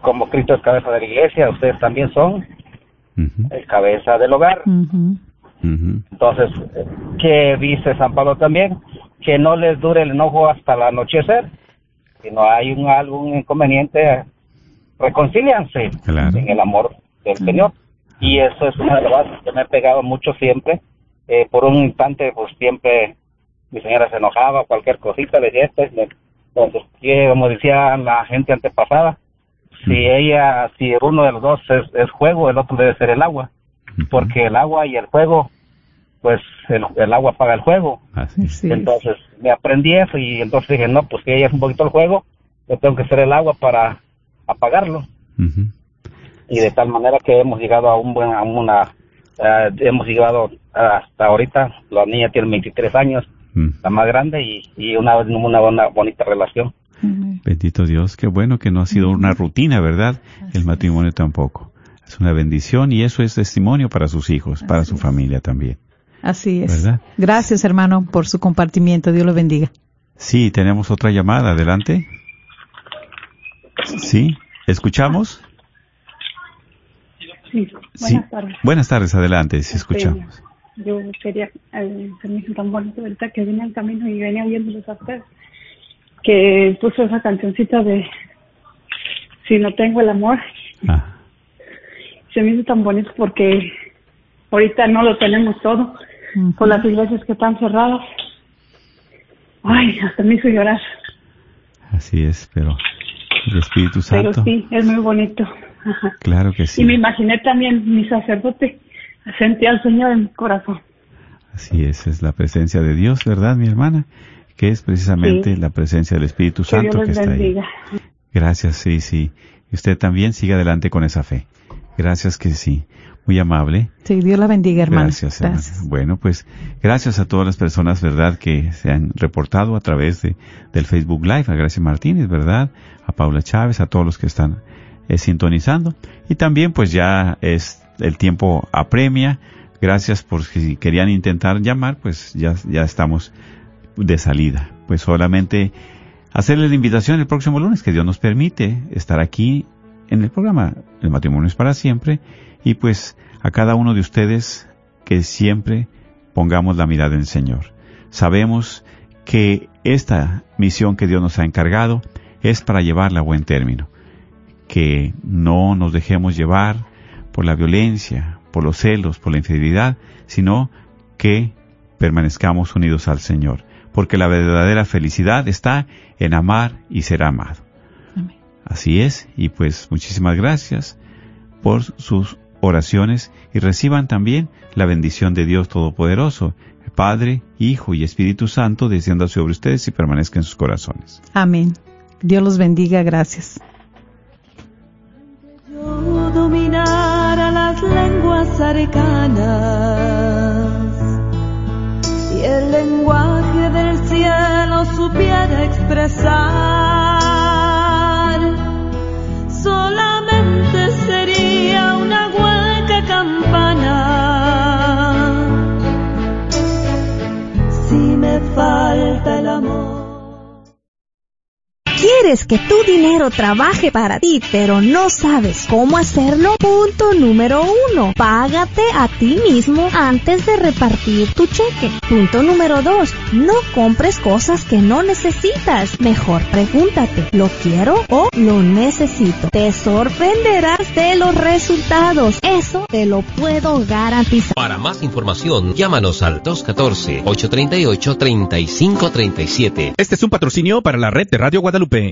como Cristo es cabeza de la iglesia, ustedes también son El cabeza del hogar. Entonces, ¿qué dice San Pablo también? Que no les dure el enojo hasta el anochecer. Si no hay un, algún inconveniente, reconcílianse Claro. en el amor del Señor. Y eso es una de las bases que me he pegado mucho siempre. Eh, por un instante, pues siempre mi señora se enojaba, cualquier cosita le decía esto. que, como decía la gente antepasada, si ella, si uno de los dos es, es fuego, el otro debe ser el agua porque el agua y el fuego, pues el, el agua apaga el fuego. Así es. Sí. Entonces me aprendí eso y entonces dije, no, pues que ella es un poquito el fuego, yo tengo que ser el agua para apagarlo. Y de tal manera que hemos llegado a un buen, a una, hemos llegado hasta ahorita, la niña tiene 23 años, la más grande, y, y una, una, una bonita relación. Bendito Dios, qué bueno que no ha sido una rutina, ¿verdad? El matrimonio tampoco. Es una bendición y eso es testimonio para sus hijos, para su familia también. Así es. ¿Verdad? Gracias, hermano, por su compartimiento. Dios lo bendiga. Sí, tenemos otra llamada, adelante. Sí, ¿escuchamos? Sí, Sí. buenas tardes. Buenas tardes, adelante, si escuchamos. Yo quería, eh, hizo tan bonito ahorita que vine al camino y venía viéndolos a ustedes, que puso esa cancioncita de Si no tengo el amor. Ah, Se me hizo tan bonito porque ahorita no lo tenemos todo, con las iglesias que están cerradas. Ay, hasta me hizo llorar. así es, pero el Espíritu Pero Santo, sí, es muy bonito. Ajá. claro que sí. Y me imaginé también mi sacerdote, sentí al Señor en mi corazón. Así es, es la presencia de Dios, ¿verdad, mi hermana? Que es precisamente Sí. la presencia del Espíritu Que Santo Dios que está ahí. Gracias, sí, sí. Y usted también sigue adelante con esa fe. Gracias que sí. Muy amable. Sí, Dios la bendiga, hermano. Gracias, hermana. Bueno, pues gracias a todas las personas, ¿verdad?, que se han reportado a través de, del Facebook Live, a Gracia Martínez, ¿verdad?, a Paula Chávez, a todos los que están eh, sintonizando. Y también, pues ya es el tiempo apremia. Gracias por si querían intentar llamar, pues ya, ya estamos de salida. Pues solamente hacerles la invitación el próximo lunes, que Dios nos permite estar aquí en el programa El matrimonio es para siempre y pues a cada uno de ustedes que siempre pongamos la mirada en el Señor. Sabemos que esta misión que Dios nos ha encargado es para llevarla a buen término, que no nos dejemos llevar por la violencia, por los celos, por la infidelidad, sino que permanezcamos unidos al Señor, porque la verdadera felicidad está en amar y ser amado. Amén. Así es, y pues muchísimas gracias por sus oraciones y reciban también la bendición de Dios Todopoderoso, Padre, Hijo y Espíritu Santo, descienda sobre ustedes y permanezca en sus corazones. Amén. Dios los bendiga. Gracias. yo dominara las lenguas arcanas supiera expresar, solamente sería una hueca campana. Si me falta el amor. ¿Quieres ¿Quieres que tu dinero trabaje para ti, pero no sabes cómo hacerlo? Punto número uno. Págate a ti mismo antes de repartir tu cheque. Punto número dos. No compres cosas que no necesitas. Mejor pregúntate, ¿lo quiero o lo necesito? Te sorprenderás de los resultados. Eso te lo puedo garantizar. Para más información, llámanos al 214-838-3537. Este es un patrocinio para la red de Radio Guadalupe.